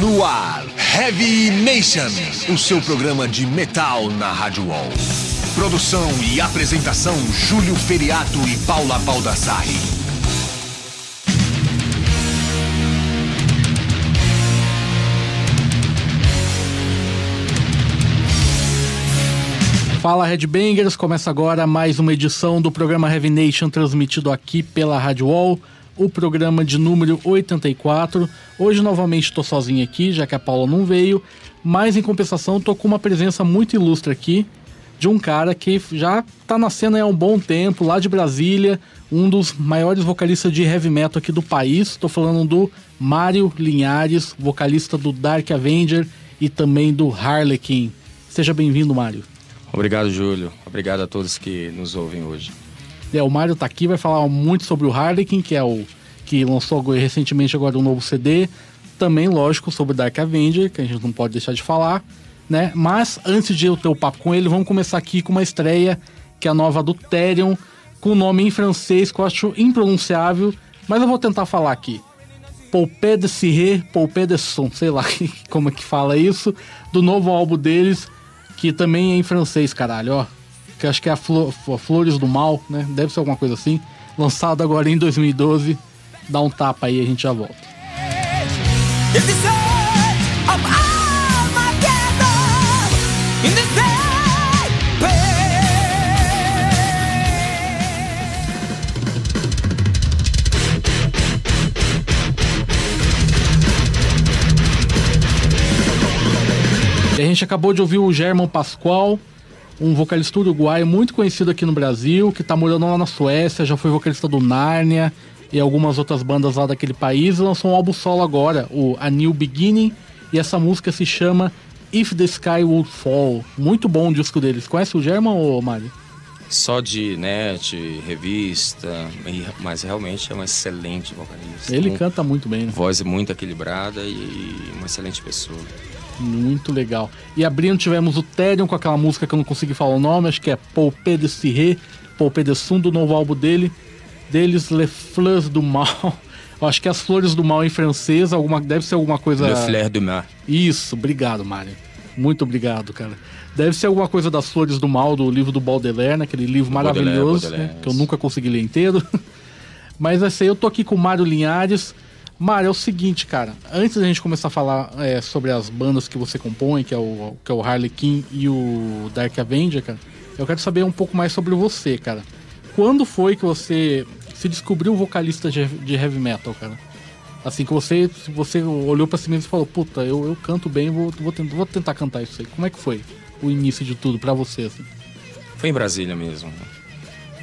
No ar, Heavy Nation, o seu programa de metal na Rádio Wall. Produção e apresentação: Júlio Feriato e Paula Baldassarri. Fala Headbangers, começa agora mais uma edição do programa Heavy Nation transmitido aqui pela Rádio Wall, o programa de número 84. Hoje novamente estou sozinho aqui, já que a Paula não veio, mas em compensação estou com uma presença muito ilustre aqui de um cara que já está na cena há um bom tempo, lá de Brasília, um dos maiores vocalistas de heavy metal aqui do país. Estou falando do Mário Linhares, vocalista do Dark Avenger e também do Harlequin. Seja bem-vindo, Mário. Obrigado, Júlio. Obrigado a todos que nos ouvem hoje. É, o Mário tá aqui, vai falar muito sobre o Harlequin, que é o que lançou recentemente agora um novo CD. Também, lógico, sobre Dark Avenger, que a gente não pode deixar de falar, né? Mas antes de eu ter o papo com ele, vamos começar aqui com uma estreia, que é a nova do Therion, com o nome em francês que eu acho impronunciável, mas eu vou tentar falar aqui. Poupé de Siré, Poupé de Son, sei lá como é que fala isso, do novo álbum deles, que também é em francês, caralho, ó. Que acho que é a Flo Flores do Mal, né? Deve ser alguma coisa assim. Lançado agora em 2012. Dá um tapa aí e a gente já volta. E a gente acabou de ouvir o German Pascoal, um vocalista uruguaio muito conhecido aqui no Brasil, que tá morando lá na Suécia, já foi vocalista do Nárnia e algumas outras bandas lá daquele país, lançou um álbum solo agora, o A New Beginning, e essa música se chama If the Sky Would Fall. Muito bom o disco deles. Conhece o German ou Mário? Só de net, revista, mas realmente é um excelente vocalista. Ele canta muito bem, né? Voz muito equilibrada e uma excelente pessoa. Muito legal. E abrindo tivemos o Therion com aquela música que eu não consegui falar o nome, acho que é Poupé de Siré, Poupé de Sum, do novo álbum dele. Deles, Les Fleurs do Mal. Eu acho que é as Flores do Mal em francês, alguma, deve ser alguma coisa... Le Fleur du Mal. Isso, obrigado, Mário. Muito obrigado, cara. Deve ser alguma coisa das Flores do Mal, do livro do Baudelaire, né? aquele livro maravilhoso, Baudelaire, né? que eu nunca consegui ler inteiro. Mas esse aí eu tô aqui com o Mário Linhares. Mário, é o seguinte, cara. Antes da gente começar a falar é, sobre as bandas que você compõe, que é o, que é o Harlequin e o Dark Avenger, cara, eu quero saber um pouco mais sobre você, cara. Quando foi que você se descobriu vocalista de, heavy metal, cara? Assim que você, você olhou para si mesmo e falou, puta, eu, eu canto bem, vou, vou, tentar, vou tentar cantar isso aí. Como é que foi o início de tudo para você, assim? Foi em Brasília mesmo.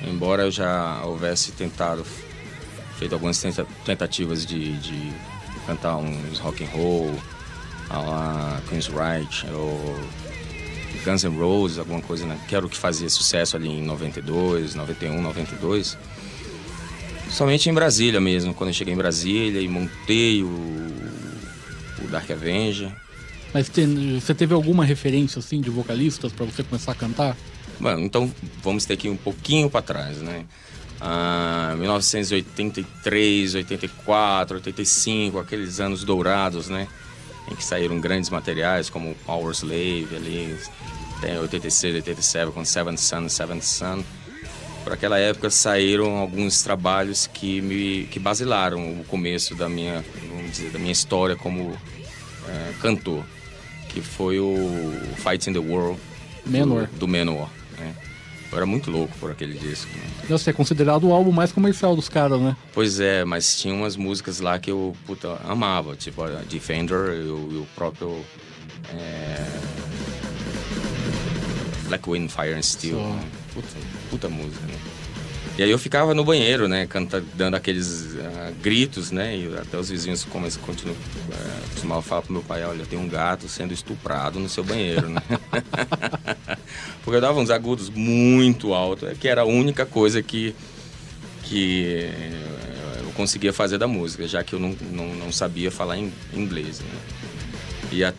Embora eu já houvesse tentado feito algumas tentativas de, de cantar uns rock and roll, a la Queen's Right ou Guns N' Roses, alguma coisa, né? Que era o que fazia sucesso ali em 92, 91, 92. Somente em Brasília mesmo, quando eu cheguei em Brasília e montei o, o Dark Avenger. Mas você teve alguma referência assim de vocalistas para você começar a cantar? Bom, então vamos ter que ir um pouquinho para trás, né? Ah, 1983, 84, 85, aqueles anos dourados, né? Em que saíram grandes materiais como Power Slave ali, tem 86, 87 com Seven Sun, Seven Sun. Por aquela época saíram alguns trabalhos que me que basilaram o começo da minha, vamos dizer, da minha história como é, cantor, que foi o Fight in the World Menor. do, do Menor. Né? Eu era muito louco por aquele disco. Né? Você é considerado o álbum mais comercial dos caras, né? Pois é, mas tinha umas músicas lá que eu puta, amava, tipo a Defender e o, e o próprio é... Black Wind, Fire and Steel. Né? Puta, puta música, né? E aí eu ficava no banheiro, né, canta, dando aqueles uh, gritos, né, e até os vizinhos começam, continuam, uh, costumavam falar pro meu pai, olha, tem um gato sendo estuprado no seu banheiro, né. Porque eu dava uns agudos muito altos, que era a única coisa que, que eu conseguia fazer da música, já que eu não, não, não sabia falar inglês, né. E até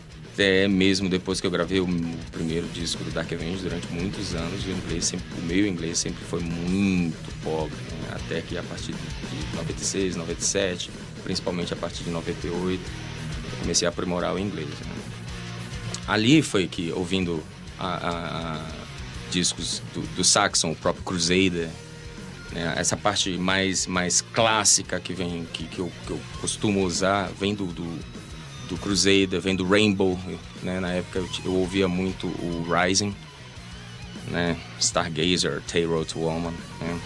mesmo depois que eu gravei o primeiro disco do Dark Avenger, durante muitos anos, o, inglês sempre, o meu inglês sempre foi muito pobre. Né? Até que a partir de 96, 97, principalmente a partir de 98, comecei a aprimorar o inglês. Né? Ali foi que, ouvindo a, a, a discos do, do, Saxon, o próprio Crusader, né? essa parte mais, mais clássica que vem que, que, eu, que eu costumo usar, vem do, do, do Crusader, vem do Rainbow. Né? Na época eu, eu ouvia muito o Rising, né? Stargazer, Taylor to Woman. Né?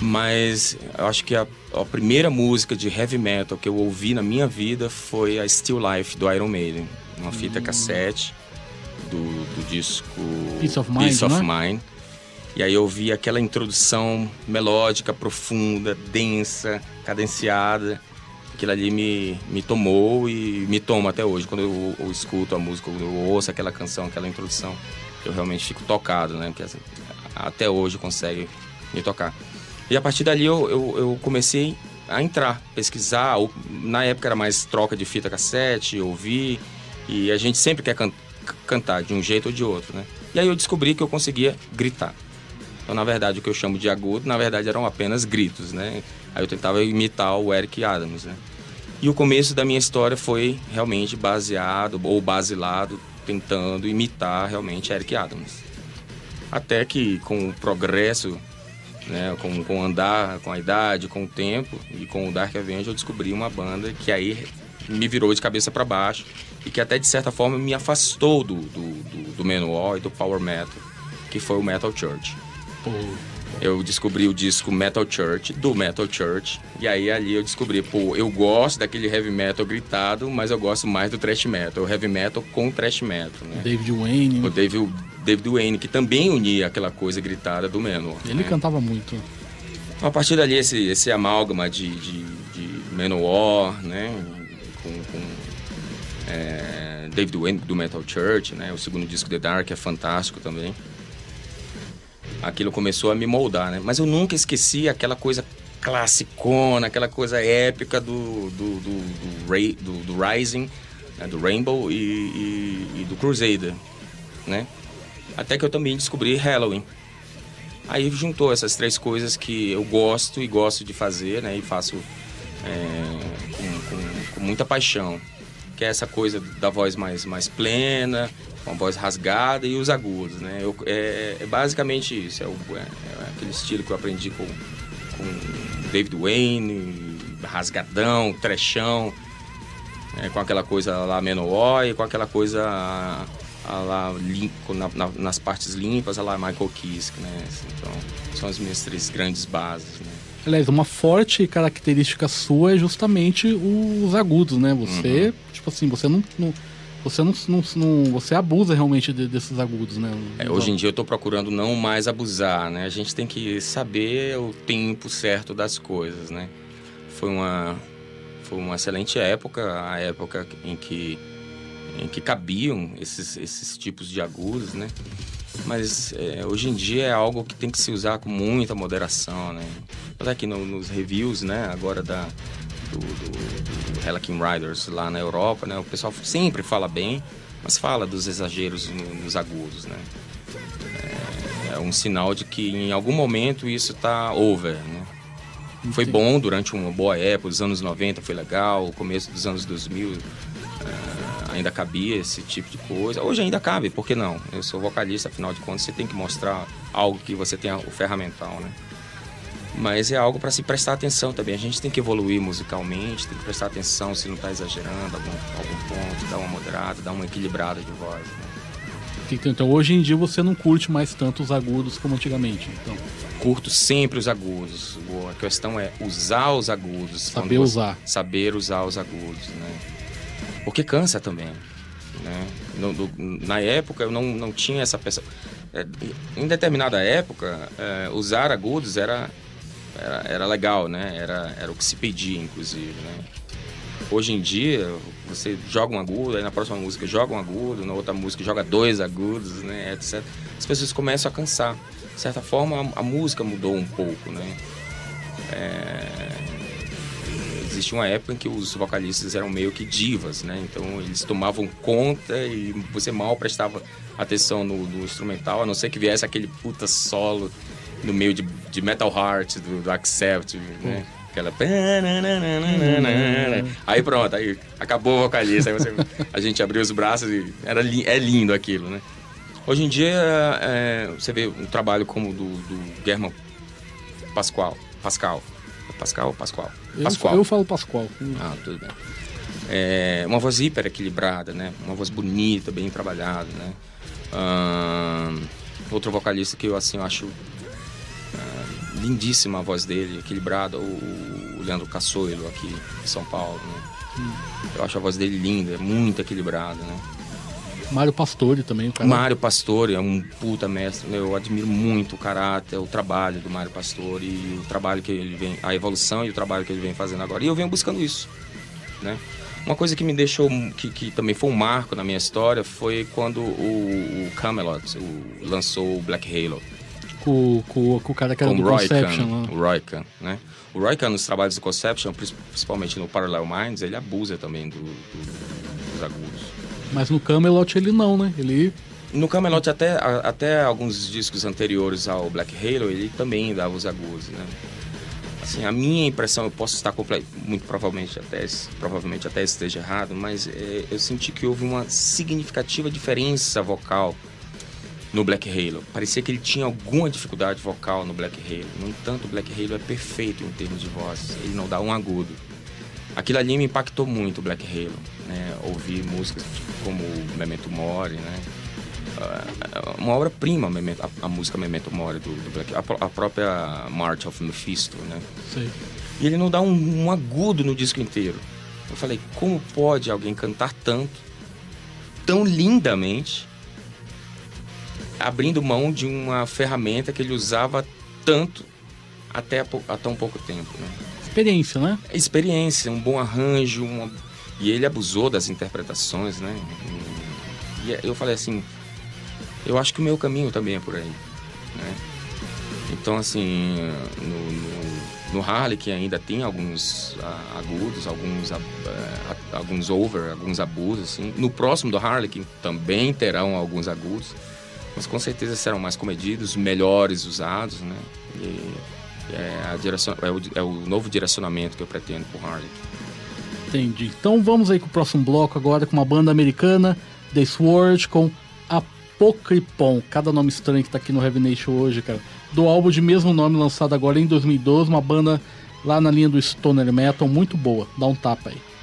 Mas eu acho que a, a, primeira música de heavy metal que eu ouvi na minha vida foi a Still Life do Iron Maiden, uma fita hum. cassete do, do disco Peace of Mind. Peace of né? Mind. E aí eu ouvi aquela introdução melódica, profunda, densa, cadenciada. Aquilo ali me, me tomou e me toma até hoje. Quando eu, eu escuto a música, eu ouço aquela canção, aquela introdução, eu realmente fico tocado, né? Porque assim, até hoje consegue me tocar. E a partir dali eu, eu, eu comecei a entrar, pesquisar. Na época era mais troca de fita cassete, ouvir. E a gente sempre quer can cantar de um jeito ou de outro, né? E aí eu descobri que eu conseguia gritar. Então, na verdade, o que eu chamo de agudo, na verdade, eram apenas gritos, né? Aí eu tentava imitar o Eric Adams, né? E o começo da minha história foi realmente baseado ou basilado tentando imitar realmente Eric Adams. Até que com o progresso, né, com, com andar, com a idade, com o tempo e com o Dark Avenger eu descobri uma banda que aí me virou de cabeça para baixo e que até de certa forma me afastou do, do, do, do Manowar e do Power Metal, que foi o Metal Church. Pô eu descobri o disco Metal Church, do Metal Church. E aí ali eu descobri, pô, eu gosto daquele heavy metal gritado, mas eu gosto mais do thrash metal. O heavy metal com thrash metal, né? David Wayne. O David, David Wayne, que também unia aquela coisa gritada do Manowar. Ele né? cantava muito. A partir dali, esse, esse amálgama de, de, de Manowar, né? Com, com é, David Wayne do Metal Church, né? O segundo disco The Dark é fantástico também aquilo começou a me moldar, né? Mas eu nunca esqueci aquela coisa classicona, aquela coisa épica do, do, do, do, Ray, do, do Rising, né? do Rainbow e, e, e, do Crusader, né? Até que eu também descobri Halloween. Aí juntou essas três coisas que eu gosto e gosto de fazer, né? E faço é, com, com, com muita paixão. Que é essa coisa da voz mais, mais plena, com a voz rasgada e os agudos, né? Eu, é, é, basicamente isso, é, o, é, é, aquele estilo que eu aprendi com, com David Wayne, rasgadão, trechão, né? com aquela coisa lá menor e com aquela coisa a, a lá limpo, na, na, nas partes limpas, a lá Michael Kiske, né? Então, são as minhas três grandes bases, né? Aliás, uma forte característica sua é justamente os agudos, né? Você, uhum. tipo assim, você não, não você não, não, não, você abusa realmente de, desses agudos, né? É, hoje em dia eu estou procurando não mais abusar, né? A gente tem que saber o tempo certo das coisas, né? Foi uma foi uma excelente época, a época em que em que cabiam esses esses tipos de agudos, né? Mas é, hoje em dia é algo que tem que se usar com muita moderação, né? Apesar que no, nos reviews, né? Agora da do, do, do Helican Riders lá na Europa, né? O pessoal sempre fala bem, mas fala dos exageros nos agudos, né? É, é um sinal de que em algum momento isso está over, né? Foi bom durante uma boa época, os anos 90 foi legal, o começo dos anos 2000 é, ainda cabia esse tipo de coisa. Hoje ainda cabe, por que não? Eu sou vocalista, afinal de contas, você tem que mostrar algo que você tenha o ferramental, né? Mas é algo para se prestar atenção também. A gente tem que evoluir musicalmente, tem que prestar atenção se não está exagerando algum, algum ponto, dar uma moderada, dar uma equilibrada de voz. Né? Então, hoje em dia você não curte mais tanto os agudos como antigamente, então? Curto sempre os agudos. A questão é usar os agudos. Saber usar. Saber usar os agudos, né? Porque cansa também, né? No, no, na época eu não, não tinha essa pessoa... É, em determinada época, é, usar agudos era era, era legal, né? Era, era o que se pedia, inclusive, né? Hoje em dia, você joga um agudo, aí na próxima música joga um agudo, na outra música joga dois agudos, né, etc. As pessoas começam a cansar. De certa forma, a, música mudou um pouco, né? É... Existia uma época em que os vocalistas eram meio que divas, né? Então, eles tomavam conta e você mal prestava atenção no, no instrumental, a não ser que viesse aquele puta solo no meio de, de Metal Heart, do, do Accept, né? Aquela. Aí pronto, aí acabou o vocalista. Aí você, a gente abriu os braços e era li, é lindo aquilo, né? Hoje em dia, é, você vê um trabalho como do, do German Pascoal. Pascal. Pascal ou Pascoal? Pascoal. Eu, eu falo Pascoal. Ah, tudo bem. É, uma voz hiper equilibrada, né? Uma voz bonita, bem trabalhada, né? outro vocalista que eu assim eu acho lindíssima a voz dele, equilibrada, o, o Leandro Cassoilo aqui em São Paulo, né? Hum. Eu acho a voz dele linda, é muito equilibrada, né? Mário Pastore também, cara. Mário Pastore é um puta mestre. Eu admiro muito o caráter, o trabalho do Mário Pastore e o trabalho que ele vem, a evolução e o trabalho que ele vem fazendo agora. E eu venho buscando isso, né? Uma coisa que me deixou, que, que também foi um marco na minha história, foi quando o, o Camelot o, lançou o Black Halo. Com, com, com o cara que era com do Roy Conception. Né? o Roy Khan, né? O Roy Khan, nos trabalhos do Conception, principalmente no Parallel Minds, ele abusa também do, do, dos agudos. Mas no Camelot ele não, né? Ele... No Camelot, até, até alguns discos anteriores ao Black Halo, ele também dava os agudos, né? Assim, a minha impressão, eu posso estar muito provavelmente até, provavelmente até esteja errado, mas é, eu senti que houve uma significativa diferença vocal no Black Halo. Parecia que ele tinha alguma dificuldade vocal no Black Halo. No entanto, o Black Halo é perfeito em termos de voz. Ele não dá um agudo. Aquilo ali me impactou muito, o Black Halo. Né? Ouvir músicas como Memento Mori, né? uh, uma obra-prima, a, a, música Memento Mori do, do Black, a, a, própria March of Mephisto, né? Sim. E ele não dá um, um agudo no disco inteiro. Eu falei, como pode alguém cantar tanto, tão lindamente, abrindo mão de uma ferramenta que ele usava tanto até há, tão pouco tempo, né? Experiência, né? Experiência, um bom arranjo, uma... e ele abusou das interpretações, né? E eu falei assim, eu acho que o meu caminho também é por aí. Né? Então, assim, no, no, no Harley, que ainda tem alguns agudos, alguns, alguns over, alguns abusos, assim. No próximo do Harley, que também terão alguns agudos, mas com certeza serão mais comedidos, melhores usados, né? E, é, a direção, é, o, é o novo direcionamento que eu pretendo pro Harley. Entendi. Então vamos aí com o próximo bloco agora com uma banda americana, The Sword, com Pocripon, cada nome estranho que tá aqui no Heavy Nation hoje, cara. Do álbum de mesmo nome lançado agora em 2012, uma banda lá na linha do Stoner Metal, muito boa. Dá um tapa aí.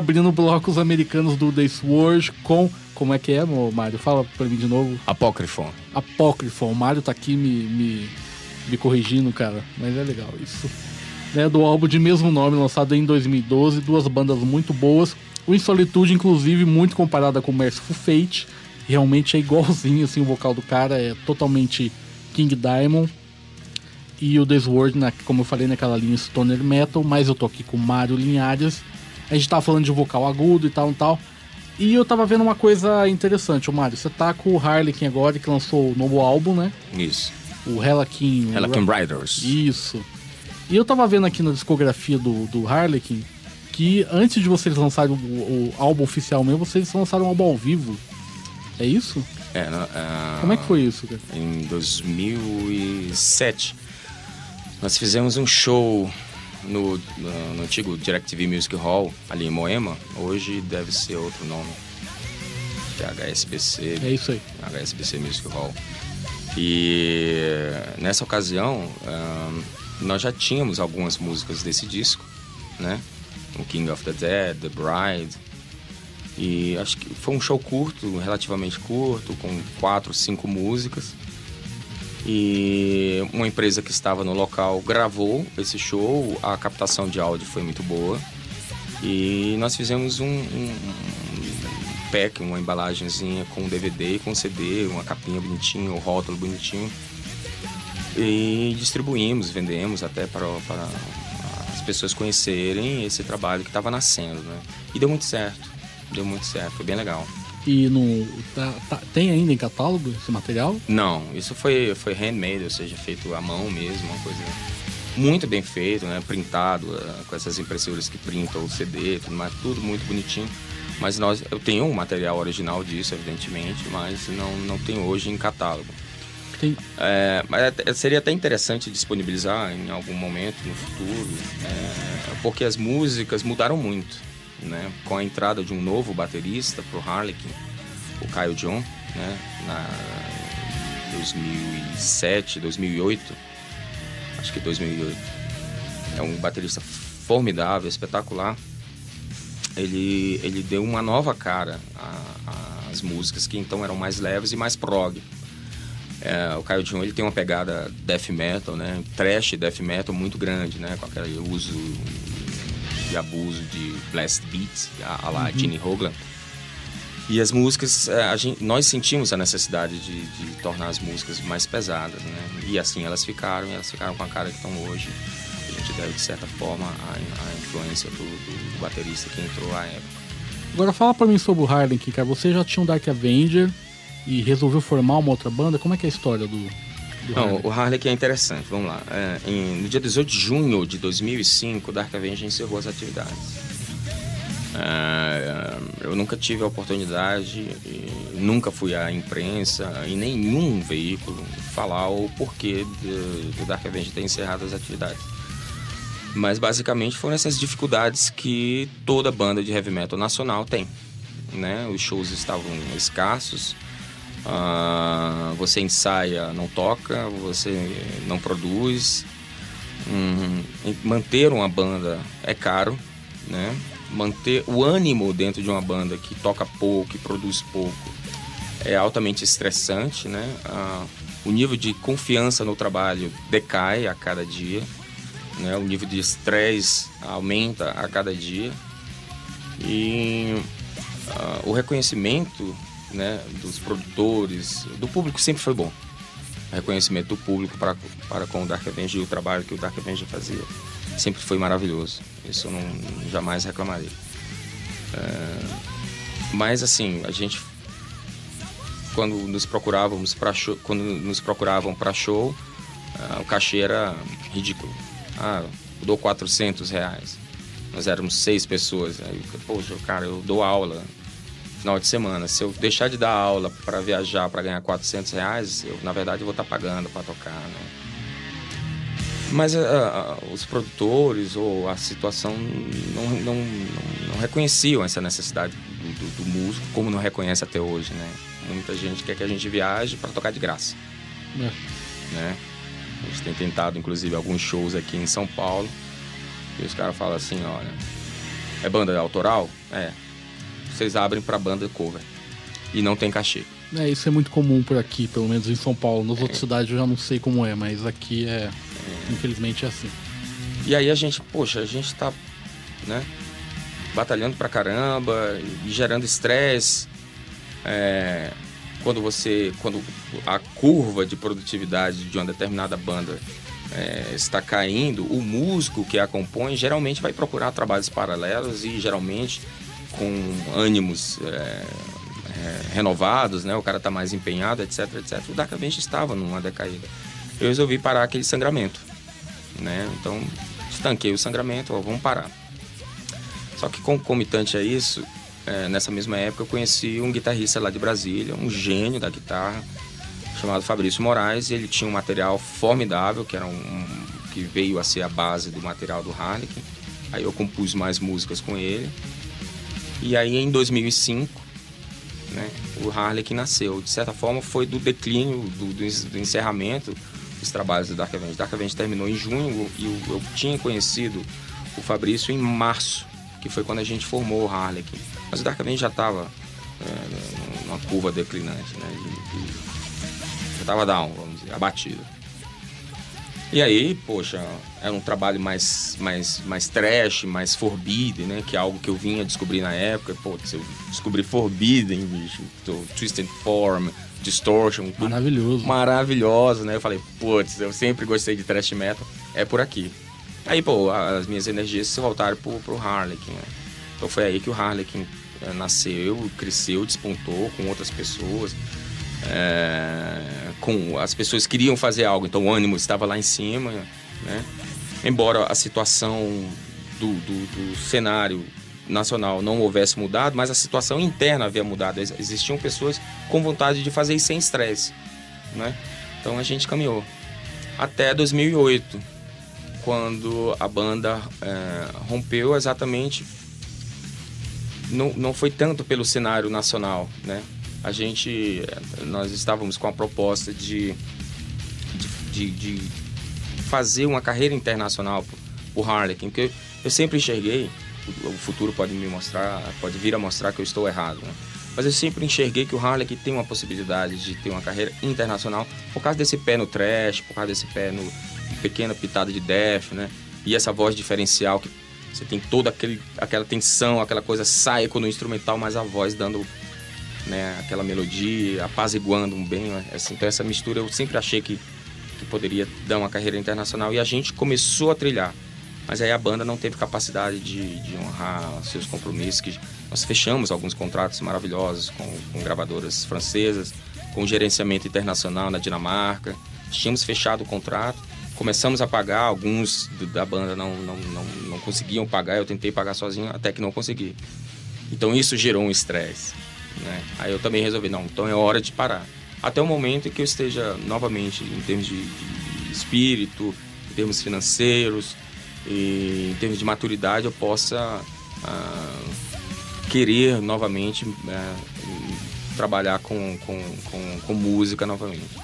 Abrindo blocos americanos do The Sword com como é que é, Mário? Fala pra mim de novo. Apócrifon. Apócrifon. O Mário tá aqui me, me, me corrigindo, cara. Mas é legal isso. Né, do álbum de mesmo nome, lançado em 2012. Duas bandas muito boas. O Insolitude, inclusive, muito comparada com Merciful Fate. Realmente é igualzinho, assim, o vocal do cara é totalmente King Diamond. E o The Sword, né, como eu falei, naquela linha Stoner Metal. Mas eu tô aqui com o Mário Linhares. A gente tava falando de vocal agudo e tal e tal. E eu tava vendo uma coisa interessante, o Mário. Você tá com o Harlequin agora, que lançou o novo álbum, né? Isso. O Harlequin... Harlequin Riders. Isso. E eu tava vendo aqui na discografia do, do Harlequin que antes de vocês lançarem o, o álbum oficial mesmo, vocês lançaram um álbum ao vivo. É isso? É, uh, Como é que foi isso, cara? Em 2007, nós fizemos um show no, no, no antigo DirecTV Music Hall, ali em Moema. Hoje deve ser outro nome. Que é HSBC. É isso aí. HSBC Music Hall. E nessa ocasião, um, nós já tínhamos algumas músicas desse disco, né? O King of the Dead, The Bride. E acho que foi um show curto, relativamente curto, com quatro, cinco músicas. E uma empresa que estava no local gravou esse show, a captação de áudio foi muito boa. E nós fizemos um, um, um pack, uma embalagenzinha com DVD, com CD, uma capinha bonitinha, um rótulo bonitinho. E distribuímos, vendemos até para, para as pessoas conhecerem esse trabalho que estava nascendo, né? E deu muito certo, deu muito certo, foi bem legal. E no, tá, tá, tem ainda em catálogo esse material? Não, isso foi, foi handmade, ou seja, feito à mão mesmo, uma coisa muito bem feito, né? Printado, uh, com essas impressoras que printam o CD, tudo mais, tudo muito bonitinho. Mas nós, eu tenho um material original disso, evidentemente, mas não, não tem hoje em catálogo. Tem. É, mas seria até interessante disponibilizar em algum momento no futuro, é, porque as músicas mudaram muito, né? Com a entrada de um novo baterista pro Harlequin, o Kyle John, né? Na 2007, 2008, acho que 2008. É um baterista formidável, espetacular ele, ele deu uma nova cara às músicas que então eram mais leves e mais prog. É, o Caio Dion ele tem uma pegada death metal, né? Trash death metal muito grande, né? Com aquele uso e abuso de blast beats, a, a lá uhum. Gene Hoglan. E as músicas, é, gente, nós sentimos a necessidade de, de, tornar as músicas mais pesadas, né? E assim elas ficaram, e elas ficaram com a cara que estão hoje gente deve, de certa forma, a, a influência do, do, do, baterista que entrou à época. Agora fala para mim sobre o Harden, cara. Você já tinha um Dark Avenger e resolveu formar uma outra banda? Como é que é a história do Não, o Harley que é interessante, vamos lá. É, em, no dia 18 de junho de 2005, o Dark Avenger encerrou as atividades. É, eu nunca tive a oportunidade, nunca fui à imprensa, em nenhum veículo, falar o porquê do Dark Avenger ter encerrado as atividades. Mas basicamente foram essas dificuldades que toda banda de heavy metal nacional tem. Né? Os shows estavam escassos, uh, você ensaia, não toca, você não produz. Hum, manter uma banda é caro, né? Manter o ânimo dentro de uma banda que toca pouco, que produz pouco, é altamente estressante, né? Uh, o nível de confiança no trabalho decai a cada dia né? O nível de estresse aumenta a cada dia e uh, o reconhecimento né, dos produtores, do público sempre foi bom. O reconhecimento do público para, para com o Dark Avenger e o trabalho que o Dark Avenger fazia sempre foi maravilhoso. Isso eu não jamais reclamaria. Uh, mas assim, a gente quando nos procurávamos para show, quando nos procuravam para show, uh, o cachê era ridículo. Ah, eu dou 400 reais. Nós éramos seis pessoas. Aí, poxa, cara, eu dou aula final de semana. Se eu deixar de dar aula para viajar para ganhar 400 reais, eu na verdade vou estar tá pagando para tocar, né? Mas uh, os produtores ou a situação não, não, não, não reconheciam essa necessidade do, do, do, músico, como não reconhece até hoje, né? Muita gente quer que a gente viaje para tocar de graça. É. Né? A gente tem tentado, inclusive, alguns shows aqui em São Paulo. E os caras falam assim, olha, é banda autoral? É. Vocês abrem pra banda cover. E não tem cachê. É, isso é muito comum por aqui, pelo menos em São Paulo. Nas é. outras cidades eu já não sei como é, mas aqui é, é. Infelizmente é assim. E aí a gente, poxa, a gente tá, né? Batalhando pra caramba e gerando estresse. É, quando você quando a curva de produtividade de uma determinada banda é, está caindo, o músico que a compõe geralmente vai procurar trabalhos paralelos e geralmente com ânimos é, é, renovados, né? O cara está mais empenhado, etc, etc. O Dark Avenger estava numa decaída. Eu resolvi parar aquele sangramento, né? Então estanquei o sangramento, ó, vamos parar. Só que concomitante a isso, é, nessa mesma época eu conheci um guitarrista lá de Brasília, um gênio da guitarra, chamado Fabrício Moraes. Ele tinha um material formidável, que era um, um que veio a ser a base do material do Harlequin. Aí eu compus mais músicas com ele. E aí em 2005, né, o Harlequin nasceu. De certa forma foi do declínio, do, do, do encerramento dos trabalhos do Dark Avenger. Dark Avenger terminou em junho e eu, eu tinha conhecido o Fabrício em março, que foi quando a gente formou o Harlequin. Mas o Dark Avenger já estava é, numa curva declinante, né? E, e já estava down, vamos dizer, abatido. E aí, poxa, era um trabalho mais, mais, mais trash, mais forbidden, né? Que é algo que eu vinha descobrir na época. Pô, eu descobri forbidden, bicho, twisted form, distortion. Maravilhoso. Maravilhoso, né? Eu falei, putz, eu sempre gostei de thrash metal, é por aqui. Aí, pô, as minhas energias se voltaram pro, pro Harlequin, né? Então foi aí que o Harlequin é, nasceu, cresceu, despontou com outras pessoas. É, com as pessoas queriam fazer algo, então o ânimo estava lá em cima, né? embora a situação do, do, do cenário nacional não houvesse mudado, mas a situação interna havia mudado. Existiam pessoas com vontade de fazer isso sem estresse, né? Então a gente caminhou até 2008, quando a banda é, rompeu exatamente. Não, não foi tanto pelo cenário nacional, né? A gente, nós estávamos com a proposta de, de, de, de fazer uma carreira internacional por Harlequin, porque eu sempre enxerguei o futuro pode me mostrar, pode vir a mostrar que eu estou errado. Né? Mas eu sempre enxerguei que o Harley tem uma possibilidade de ter uma carreira internacional por causa desse pé no trash, por causa desse pé no pequena pitada de death, né? E essa voz diferencial que você tem toda aquele, aquela tensão, aquela coisa saico no instrumental, mas a voz dando né, aquela melodia, apaziguando um bem. Né? Assim, então essa mistura eu sempre achei que, que poderia dar uma carreira internacional e a gente começou a trilhar. Mas aí a banda não teve capacidade de, de honrar seus compromissos. Que nós fechamos alguns contratos maravilhosos com, com gravadoras francesas, com gerenciamento internacional na Dinamarca. Tínhamos fechado o contrato, começamos a pagar, alguns da banda não, não, não, não conseguiam pagar, eu tentei pagar sozinho até que não consegui. Então isso gerou um estresse. Né? Aí eu também resolvi, não, então é hora de parar. Até o momento em que eu esteja novamente em termos de, de espírito, em termos financeiros, e em termos de maturidade eu possa ah, querer novamente ah, trabalhar com, com, com, com, música novamente.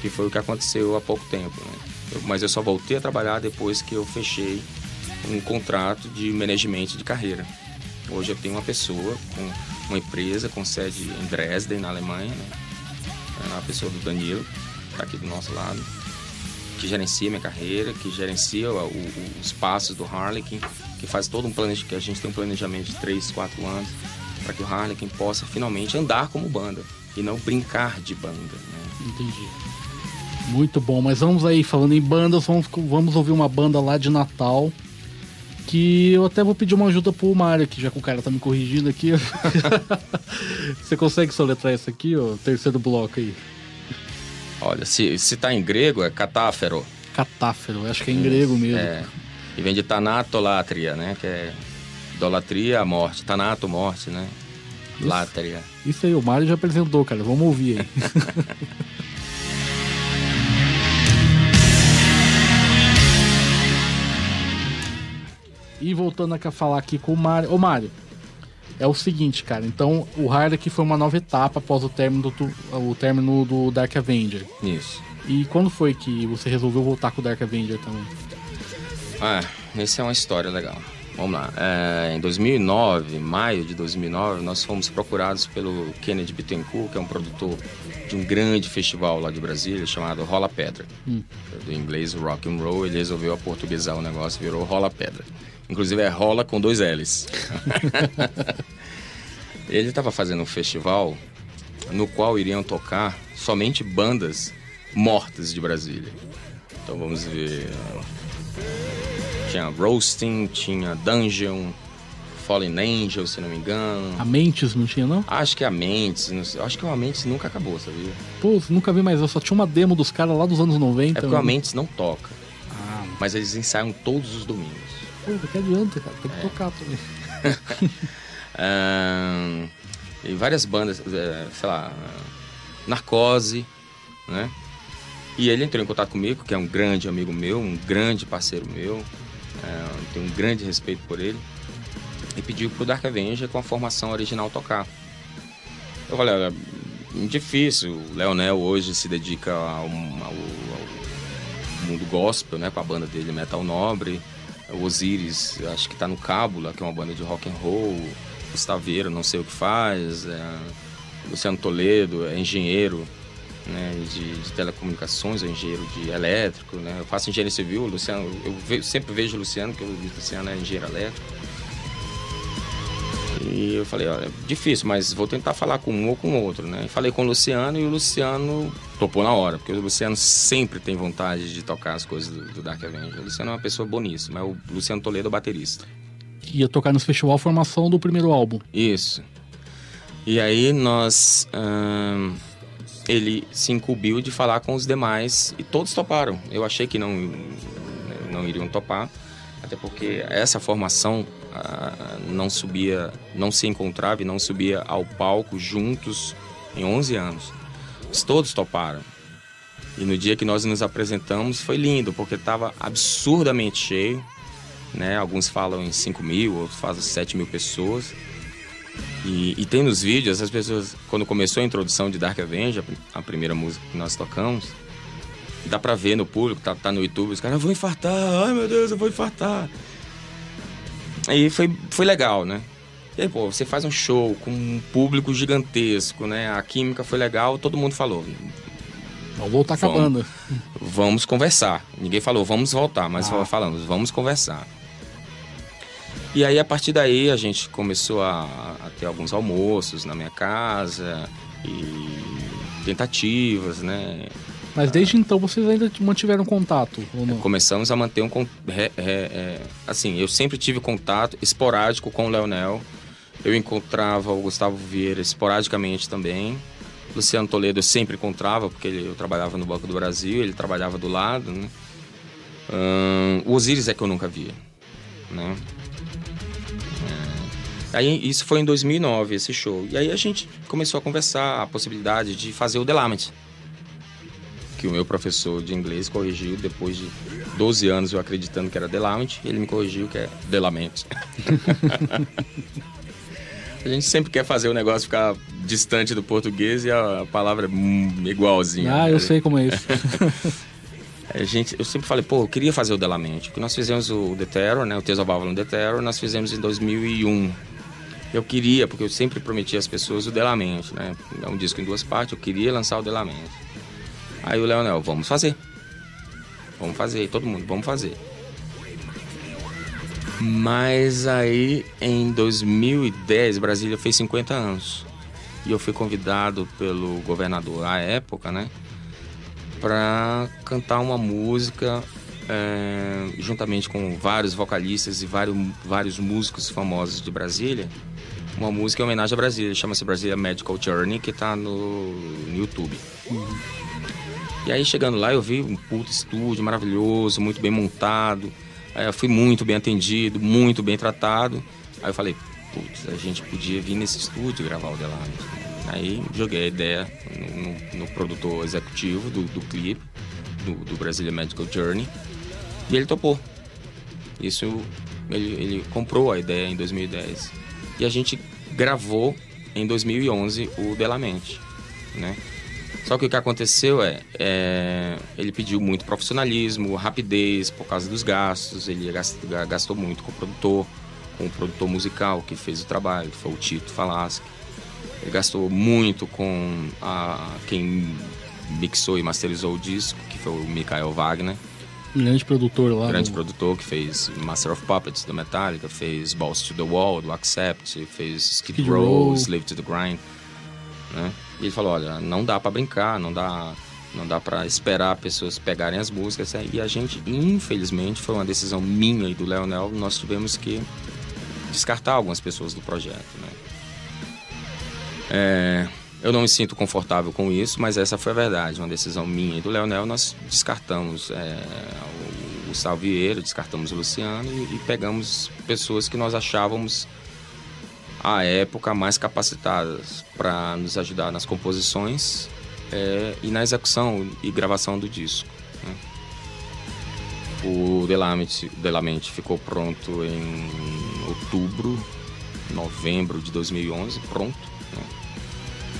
Que foi o que aconteceu há pouco tempo. Né? Mas eu só voltei a trabalhar depois que eu fechei um contrato de management de carreira. Hoje eu tenho uma pessoa com uma empresa com sede em Dresden, na Alemanha, né? É uma pessoa do Danilo, está aqui do nosso lado que gerencia minha carreira, que gerencia o, o, os passos do Harlequin, que faz todo um planejamento, que a gente tem um planejamento de 3, 4 anos, para que o Harlequin possa finalmente andar como banda e não brincar de banda. Né? Entendi. Muito bom, mas vamos aí, falando em bandas, vamos, vamos ouvir uma banda lá de Natal. Que eu até vou pedir uma ajuda pro Mário aqui, já que o cara tá me corrigindo aqui. Você consegue soletrar isso aqui, ó? Terceiro bloco aí. Olha, se, se tá em grego é catáfero. Catáfero, acho que é em grego mesmo. É. E vem de tanatolatria, né? Que é idolatria, morte. Tanato, morte, né? Isso, Látria. Isso aí, o Mário já apresentou, cara. Vamos ouvir aí. e voltando a falar aqui com o Mário. Ô, Mário, é o seguinte, cara. Então, o Harley foi uma nova etapa após o término do, o término do Dark Avenger. Isso. E quando foi que você resolveu voltar com o Dark Avenger também? Ah, essa é uma história legal. Vamos lá. É, em 2009, maio de 2009, nós fomos procurados pelo Kennedy Bittencourt, que é um produtor de um grande festival lá de Brasília chamado Rola Pedra. Hum. Do inglês rock and roll, ele resolveu aportuguesar o negócio, virou Rola Pedra. Inclusive é rola com dois L's. Ele estava fazendo um festival no qual iriam tocar somente bandas mortas de Brasília. Então vamos ver. Tinha Roasting, tinha Dungeon, Fallen Angel, se não me engano. A Mentes não tinha, não? Acho que a Mentes. Acho que a Mentes nunca acabou, sabia? Pô, nunca vi mais. Eu só tinha uma demo dos caras lá dos anos 90. É porque a Mentes não toca. Ah. Mas eles ensaiam todos os domingos. Pô, que adianta, cara. Tem que é. tocar também. um, e várias bandas, é, sei lá, Narcose, né? E ele entrou em contato comigo, que é um grande amigo meu, um grande parceiro meu, é, tenho um grande respeito por ele, e pediu pro Dark Avenger com a formação original tocar. Eu falei, olha, difícil, o Leonel hoje se dedica ao, ao, ao mundo gospel, né, com a banda dele Metal Nobre, o Osiris, acho que tá no Cábula, que é uma banda de rock and roll. Gustaveiro, não sei o que faz. É, Luciano Toledo é engenheiro né, de, de, telecomunicações, é engenheiro de elétrico. Né? Eu faço engenharia civil, Luciano, eu ve, sempre vejo o Luciano, porque o Luciano é engenheiro elétrico. E eu falei, olha, difícil, mas vou tentar falar com um ou com outro, né? falei com o Luciano e o Luciano topou na hora, porque o Luciano sempre tem vontade de tocar as coisas do, do Dark Avenger. O Luciano é uma pessoa boníssima, é o Luciano Toledo baterista. Ia tocar no festival formação do primeiro álbum. Isso. E aí nós... Hum, ele se incumbiu de falar com os demais e todos toparam. Eu achei que não não iriam topar, até porque essa formação ah, não subia, não se encontrava e não subia ao palco juntos em 11 anos. Todos toparam. E no dia que nós nos apresentamos foi lindo, porque estava absurdamente cheio. Né? Alguns falam em 5 mil, outros falam 7 mil pessoas. E, e, tem nos vídeos, as pessoas, quando começou a introdução de Dark Avenger, a primeira música que nós tocamos, dá pra ver no público, tá, tá no YouTube, os caras, eu vou infartar, ai meu Deus, eu vou infartar. E foi, foi legal, né? E aí, pô, você faz um show com um público gigantesco, né? A química foi legal, todo mundo falou. Vamos voltar com a banda. Vamos conversar. Ninguém falou, vamos voltar, mas ah. falamos, vamos conversar. E aí, a partir daí, a gente começou a, a ter alguns almoços na minha casa e tentativas, né? Mas desde então vocês ainda mantiveram contato? Começamos a manter um. É, é, assim, eu sempre tive contato esporádico com o Leonel. Eu encontrava o Gustavo Vieira esporadicamente também. Luciano Toledo eu sempre encontrava, porque ele, eu trabalhava no Banco do Brasil, ele trabalhava do lado. Né? o Osiris é que eu nunca via. Né? É, aí, isso foi em 2009, esse show. E aí a gente começou a conversar a possibilidade de fazer o Delamet que o meu professor de inglês corrigiu depois de 12 anos eu acreditando que era Delament, ele me corrigiu que é Delamente. a gente sempre quer fazer o negócio ficar distante do português e a palavra é igualzinha. Ah, eu sei como é isso. a gente, eu sempre falei, pô, eu queria fazer o Delamente, porque nós fizemos o The Terror, né, o Avalon The Terror, nós fizemos em 2001. Eu queria, porque eu sempre prometi às pessoas o Delamente, né? É um disco em duas partes, eu queria lançar o Delamente. Aí o Leonel, vamos fazer. Vamos fazer, todo mundo, vamos fazer. Mas aí em 2010, Brasília fez 50 anos. E eu fui convidado pelo governador à época, né? Para cantar uma música é, juntamente com vários vocalistas e vários, vários músicos famosos de Brasília. Uma música em homenagem a Brasília, chama-se Brasília Medical Journey, que está no, no YouTube. E aí chegando lá eu vi um puto estúdio maravilhoso, muito bem montado. Aí eu fui muito bem atendido, muito bem tratado. Aí eu falei, putz, a gente podia vir nesse estúdio gravar o Delano. Aí joguei a ideia no, no produtor executivo do, do clipe, do, do Brasília Medical Journey, e ele topou. Isso, ele, ele comprou a ideia em 2010. E a gente gravou em 2011 o Delamente, né? Só que o que aconteceu é, é, ele pediu muito profissionalismo, rapidez por causa dos gastos. Ele gastou, gastou muito com o produtor, com o produtor musical que fez o trabalho, que foi o Tito Falaschi. Ele gastou muito com a, quem mixou e masterizou o disco, que foi o Michael Wagner. Grande produtor lá. Grande no... produtor que fez Master of Puppets do Metallica, fez Balls to the Wall do Accept, fez Skid, Skid Row, Slave to the Grind. Né? E ele falou, olha, não dá para brincar, não dá, não dá para esperar pessoas pegarem as músicas. E a gente, infelizmente, foi uma decisão minha e do Leonel, nós tivemos que descartar algumas pessoas do projeto, né? É, eu não me sinto confortável com isso, mas essa foi a verdade, uma decisão minha e do Leonel. Nós descartamos é, o, o Salvieiro, descartamos o Luciano e, e pegamos pessoas que nós achávamos à época mais capacitadas para nos ajudar nas composições é, e na execução e gravação do disco. Né? O Delamente, ficou pronto em outubro, novembro de 2011, pronto. Né?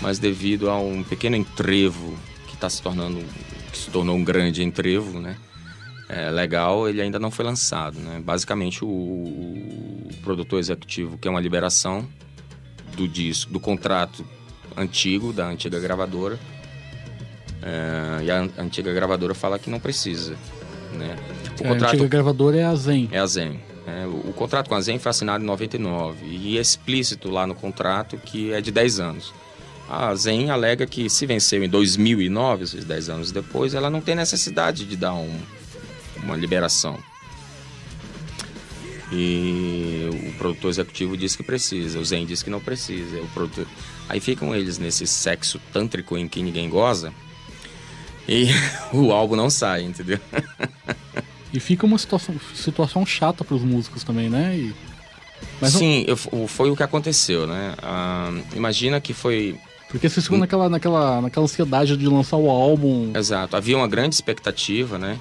Mas devido a um pequeno entrevo que está se tornando, que se tornou um grande entrevo, né? É, legal, ele ainda não foi lançado. Né? Basicamente, o, o, produtor executivo quer uma liberação do disco, do contrato antigo da antiga gravadora. É, e a antiga gravadora fala que não precisa. Né? O é, contrato, a antiga gravadora é a Zen. É a Zen. É, o, o, contrato com a Zen foi assinado em 99 e é explícito lá no contrato que é de 10 anos. A Zen alega que se venceu em 2009, ou seja, 10 anos depois, ela não tem necessidade de dar um, uma liberação. E o produtor executivo diz que precisa, o Zen diz que não precisa. O produtor... Aí ficam eles nesse sexo tântrico em que ninguém goza e o álbum não sai, entendeu? E fica uma situação, situação chata para os músicos também, né? E... Mas Sim, não... eu, foi o que aconteceu, né? Ah, imagina que foi porque vocês ficam naquela, naquela, naquela ansiedade de lançar o álbum. Exato. Havia uma grande expectativa, né?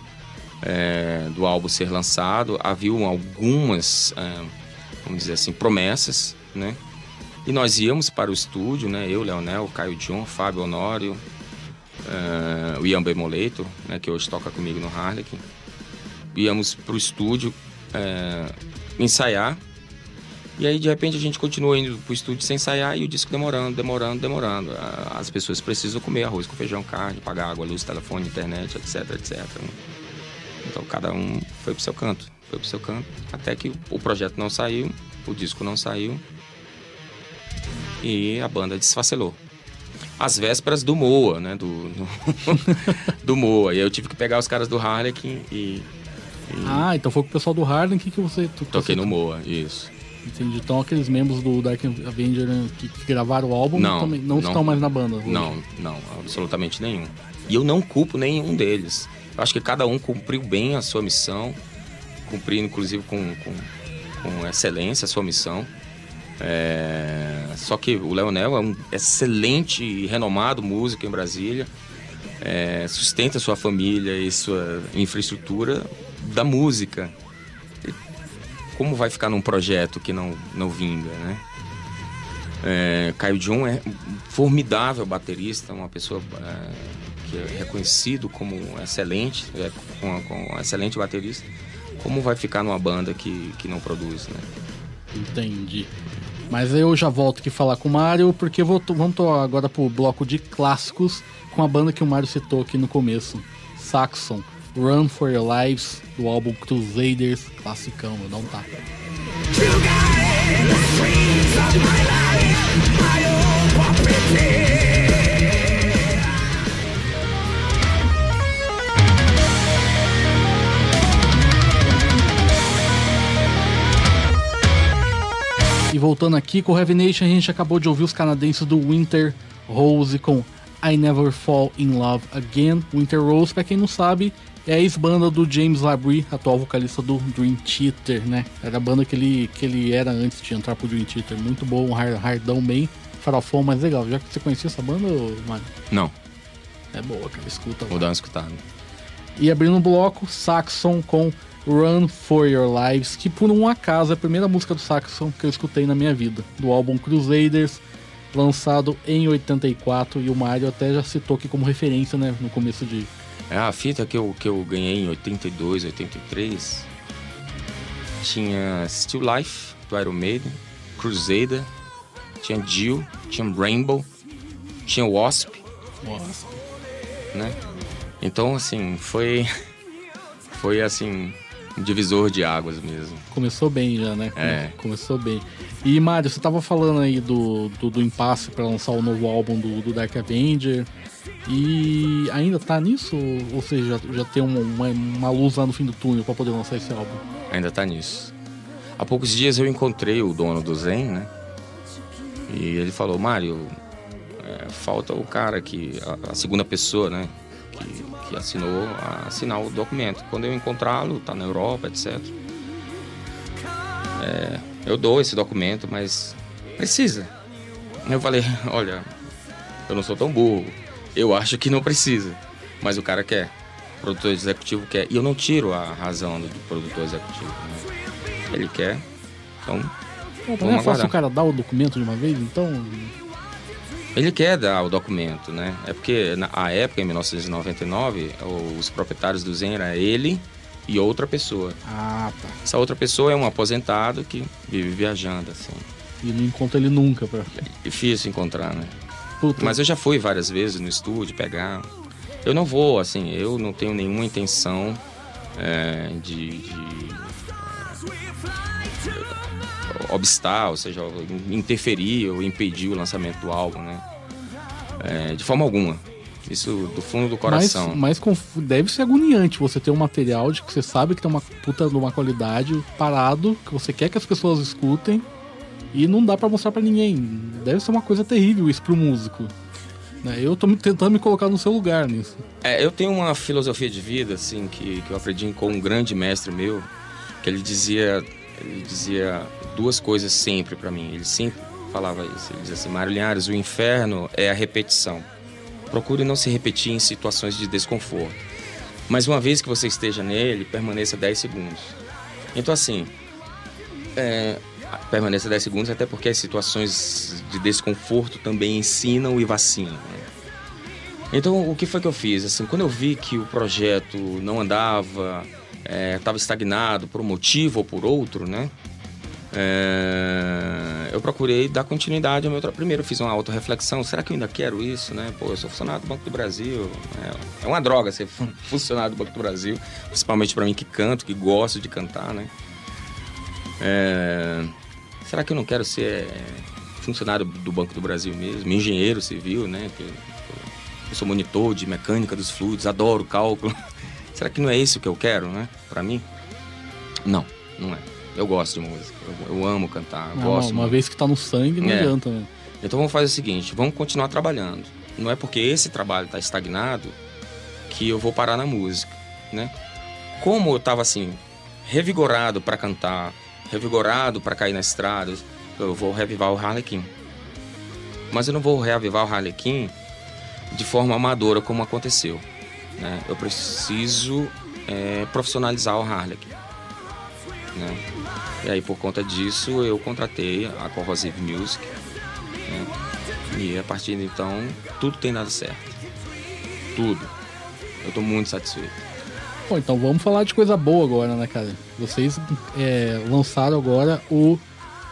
É, do álbum ser lançado. Havia algumas, é, vamos dizer assim, promessas, né? E nós íamos para o estúdio, né? Eu, Leonel, Caio John, Fábio Honório, é, o Ian Bemoleto, né? Que hoje toca comigo no Harlequin. Íamos para o estúdio é, ensaiar e aí, de repente, a gente continua indo pro estúdio sem ensaiar e o disco demorando, demorando, demorando. As pessoas precisam comer arroz com feijão, carne, pagar água, luz, telefone, internet, etc, etc. Então, cada um foi pro seu canto, foi pro seu canto. Até que o projeto não saiu, o disco não saiu e a banda desfacelou. Às vésperas do Moa, né? Do, do, do Moa. E aí eu tive que pegar os caras do Harlequin e, e... Ah, então foi com o pessoal do Harlequin que, que você... Toquei você... no Moa, isso. Entendi. Então aqueles membros do Dark Avenger né, que, que gravaram o álbum não, não, não, estão mais na banda? Hoje. Não, não, absolutamente nenhum. E eu não culpo nenhum deles. Eu acho que cada um cumpriu bem a sua missão, cumprindo inclusive com, com, com excelência a sua missão. É... Só que o Leonel é um excelente e renomado músico em Brasília, é... sustenta sua família e sua infraestrutura da música como vai ficar num projeto que não, não vinga, né? É, Caio John é formidável baterista, uma pessoa é, que é reconhecido como excelente, é, com, com um excelente baterista. Como vai ficar numa banda que, que não produz, né? Entendi. Mas eu já volto aqui falar com o Mário, porque vou, vamos agora pro bloco de clássicos com a banda que o Mário citou aqui no começo, Saxon. Run for Your Lives, do álbum Crusaders, classicão, não tá. E voltando aqui com o Heavy Nation, a gente acabou de ouvir os canadenses do Winter Rose com I Never Fall in Love Again. Winter Rose, para quem não sabe, é a ex-banda do James Labrie, atual vocalista do Dream Theater, né? Era a banda que ele, que ele era antes de entrar pro Dream Theater. Muito bom, um hardão bem farofão, mas legal. Já que você conhecia essa banda, Mário? Não. É boa, cara. Escuta. Vou dar uma escutada. E abrindo o bloco, Saxon com Run For Your Lives, que por um acaso é a primeira música do Saxon que eu escutei na minha vida, do álbum Crusaders, lançado em 84, e o Mario até já citou aqui como referência, né, no começo de, é a fita que eu, que eu ganhei em 82, 83. Tinha Still Life, do Iron Maiden, Crusader, tinha Jill, tinha Rainbow, tinha Wasp. Wasp. Né? Então, assim, foi. Foi assim. Um divisor de águas mesmo. Começou bem já, né? É. Começou bem. E, Mário, você tava falando aí do, do, do impasse para lançar o novo álbum do, do Dark Avenger. E ainda tá nisso? Ou seja, já, já tem uma, uma, luz lá no fim do túnel para poder lançar esse álbum? Ainda tá nisso. Há poucos dias eu encontrei o dono do Zen, né? E ele falou, Mário, é, falta o cara que. A, a, segunda pessoa, né? Que, que assinou a assinar o documento. Quando eu encontrá-lo, tá na Europa, etc. É, eu dou esse documento, mas precisa. Eu falei, olha, eu não sou tão burro eu acho que não precisa, mas o cara quer. O produtor executivo quer. E eu não tiro a razão do produtor executivo. Né? Ele quer, então. Não, não é fácil o cara dar o documento de uma vez, então. Ele quer dar o documento, né? É porque na época, em 1999, os proprietários do Zen era ele e outra pessoa. Ah, tá. Essa outra pessoa é um aposentado que vive viajando, assim. E não encontra ele nunca, pra... É difícil encontrar, né? Puta. Mas eu já fui várias vezes no estúdio pegar. Eu não vou, assim, eu não tenho nenhuma intenção é, de, de obstar, ou seja, interferir ou impedir o lançamento do álbum, né? É, de forma alguma. Isso do fundo do coração. Mas, mas, deve ser agoniante você ter um material de que você sabe que tem uma puta de uma qualidade parado, que você quer que as pessoas escutem e não dá para mostrar para ninguém. Deve ser uma coisa terrível isso pro músico. Né? Eu tô tentando me colocar no seu lugar nisso. É, eu tenho uma filosofia de vida, assim, que, que eu aprendi com um grande mestre meu, que ele dizia, ele dizia duas coisas sempre para mim. Ele sempre falava isso. Ele dizia assim, Mário Linhares, o inferno é a repetição. Procure não se repetir em situações de desconforto. Mas uma vez que você esteja nele, permaneça 10 segundos. Então, assim, é, permaneça 10 segundos, até porque as situações de desconforto também ensinam e vacinam. Né? Então, o que foi que eu fiz? Assim, quando eu vi que o projeto não andava, estava é, estagnado por um motivo ou por outro, né? É, eu procurei dar continuidade ao meu trabalho. Primeiro, fiz uma autorreflexão: será que eu ainda quero isso? Né? Pô, eu sou funcionário do Banco do Brasil. É, é uma droga ser funcionário do Banco do Brasil, principalmente para mim que canto, que gosto de cantar, né? É, será que eu não quero ser é, funcionário do Banco do Brasil mesmo, engenheiro civil, né? Eu sou monitor de mecânica dos fluidos, adoro cálculo. Será que não é isso que eu quero, né? Para mim? Não, não é. Eu gosto de música, eu, eu amo cantar, eu não, gosto. Uma muito. vez que tá no sangue, não É. adianta, né? Então vamos fazer o seguinte, vamos continuar trabalhando. Não é porque esse trabalho está estagnado que eu vou parar na música, né? Como eu estava assim revigorado para cantar, revigorado para cair na estrada, eu vou revivar o Harlequin. Mas eu não vou reavivar o Harlequin de forma amadora como aconteceu. Né? Eu preciso é, profissionalizar o Harlequin. Né? E aí por conta disso eu contratei a Corrosive Music. né? E a partir de então tudo tem dado certo. Tudo. Eu estou muito satisfeito. Bom, então vamos falar de coisa boa agora, né, cara? Vocês é, lançaram agora o,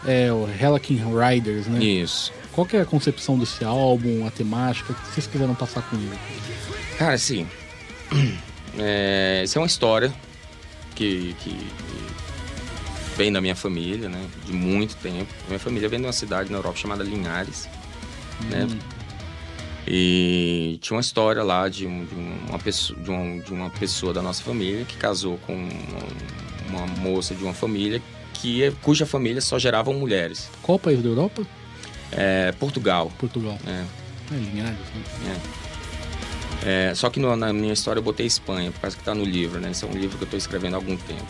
é, o Helican Riders, né? Isso. Qual que é a concepção desse álbum, a temática? O que vocês quiseram passar com ele? Cara, assim. É, isso é uma história que, que vem da minha família, né? De muito tempo. Minha família vem de uma cidade na Europa chamada Linhares, né? E tinha uma história lá de, de uma, pessoa, de, uma, de uma pessoa da nossa família que casou com uma, uma moça de uma família que, cuja família só geravam mulheres. Qual país da Europa? É, Portugal. Portugal. né? É, Linhares, né? É, só que no- na minha história eu botei Espanha, por causa que tá no livro, né? Esse é um livro que eu tô escrevendo há algum tempo.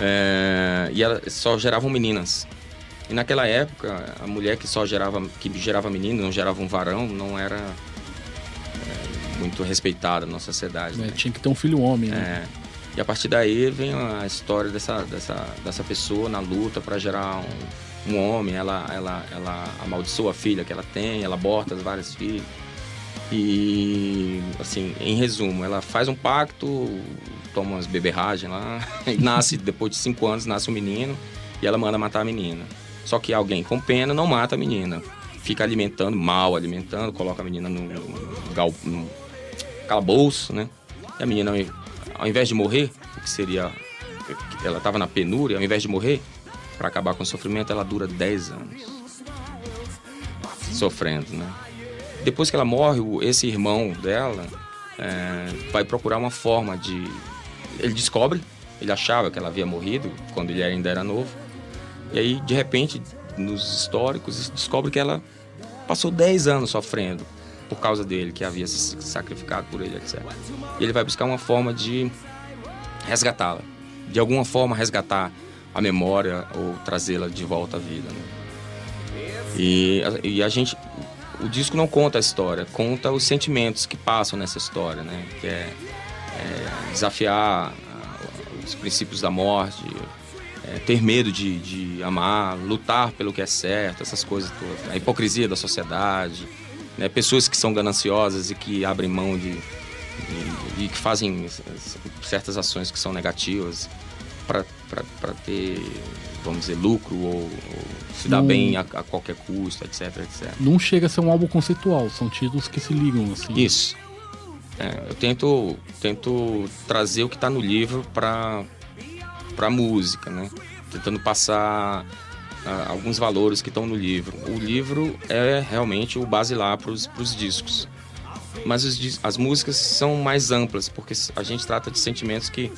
É, e ela só geravam meninas. E naquela época, a mulher que só gerava, que gerava menino, não gerava um varão, não era é, muito respeitada na sociedade. É, né? tinha que ter um filho homem, né? É. E a partir daí vem a história dessa, dessa, dessa pessoa na luta para gerar um, um homem. Ela, ela, ela amaldiçoa a filha que ela tem, ela aborta as várias filhas. E, assim, em resumo, ela faz um pacto, toma umas beberragens lá, e nasce, depois de cinco anos, nasce um menino, e ela manda matar a menina. Só que alguém com pena não mata a menina. Fica alimentando, mal alimentando, coloca a menina no, gal- no calabouço, né? E a menina, ao invés de morrer, o que seria. Ela estava na penúria, ao invés de morrer, para acabar com o sofrimento, ela dura 10 anos. Sofrendo, né? Depois que ela morre, esse irmão dela é, vai procurar uma forma de. Ele descobre, ele achava que ela havia morrido quando ele ainda era novo. E aí, de repente, nos históricos, descobre que ela passou 10 anos sofrendo por causa dele, que havia se sacrificado por ele, etc. E ele vai buscar uma forma de resgatá-la. De alguma forma, resgatar a memória ou trazê-la de volta à vida. né? E, e a gente. O disco não conta a história, conta os sentimentos que passam nessa história, né? Que é, é desafiar ah, os princípios da morte, é, ter medo de, de amar, lutar pelo que é certo, essas coisas todas. A hipocrisia da sociedade, né? pessoas que são gananciosas e que abrem mão de- e que fazem certas ações que são negativas para ter, vamos dizer, lucro ou, ou se dar Não- bem a, a qualquer custo, etc, etc. Não chega a ser um álbum conceitual, são títulos que se ligam, assim. Isso. É, eu tento, tento trazer o que está no livro para para música, né? Tentando passar ah, alguns valores que estão no livro. O livro é realmente o basilar para os discos. Mas os as músicas são mais amplas, porque a gente trata de sentimentos que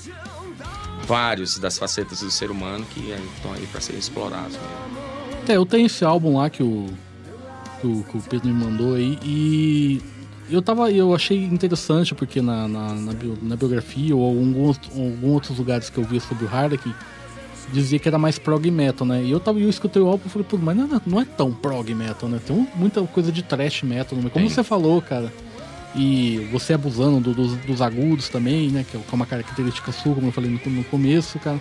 vários das facetas do ser humano que estão aí para serem explorados. É, eu tenho esse álbum lá que o, que o, que o Pedro me mandou aí. E eu tava. Eu achei interessante, porque na, na, na, bio- na biografia ou alguns, alguns outros lugares que eu via sobre o Harlequin, dizia que era mais prog metal, né? E eu tava, eu escutei o álbum e falei, pô, mas não, é- não é tão prog metal, né? Tem um- muita coisa de trash metal, como você falou, cara. E você abusando do- dos, dos agudos também, né? Que é uma característica sua, como eu falei no, no começo, cara.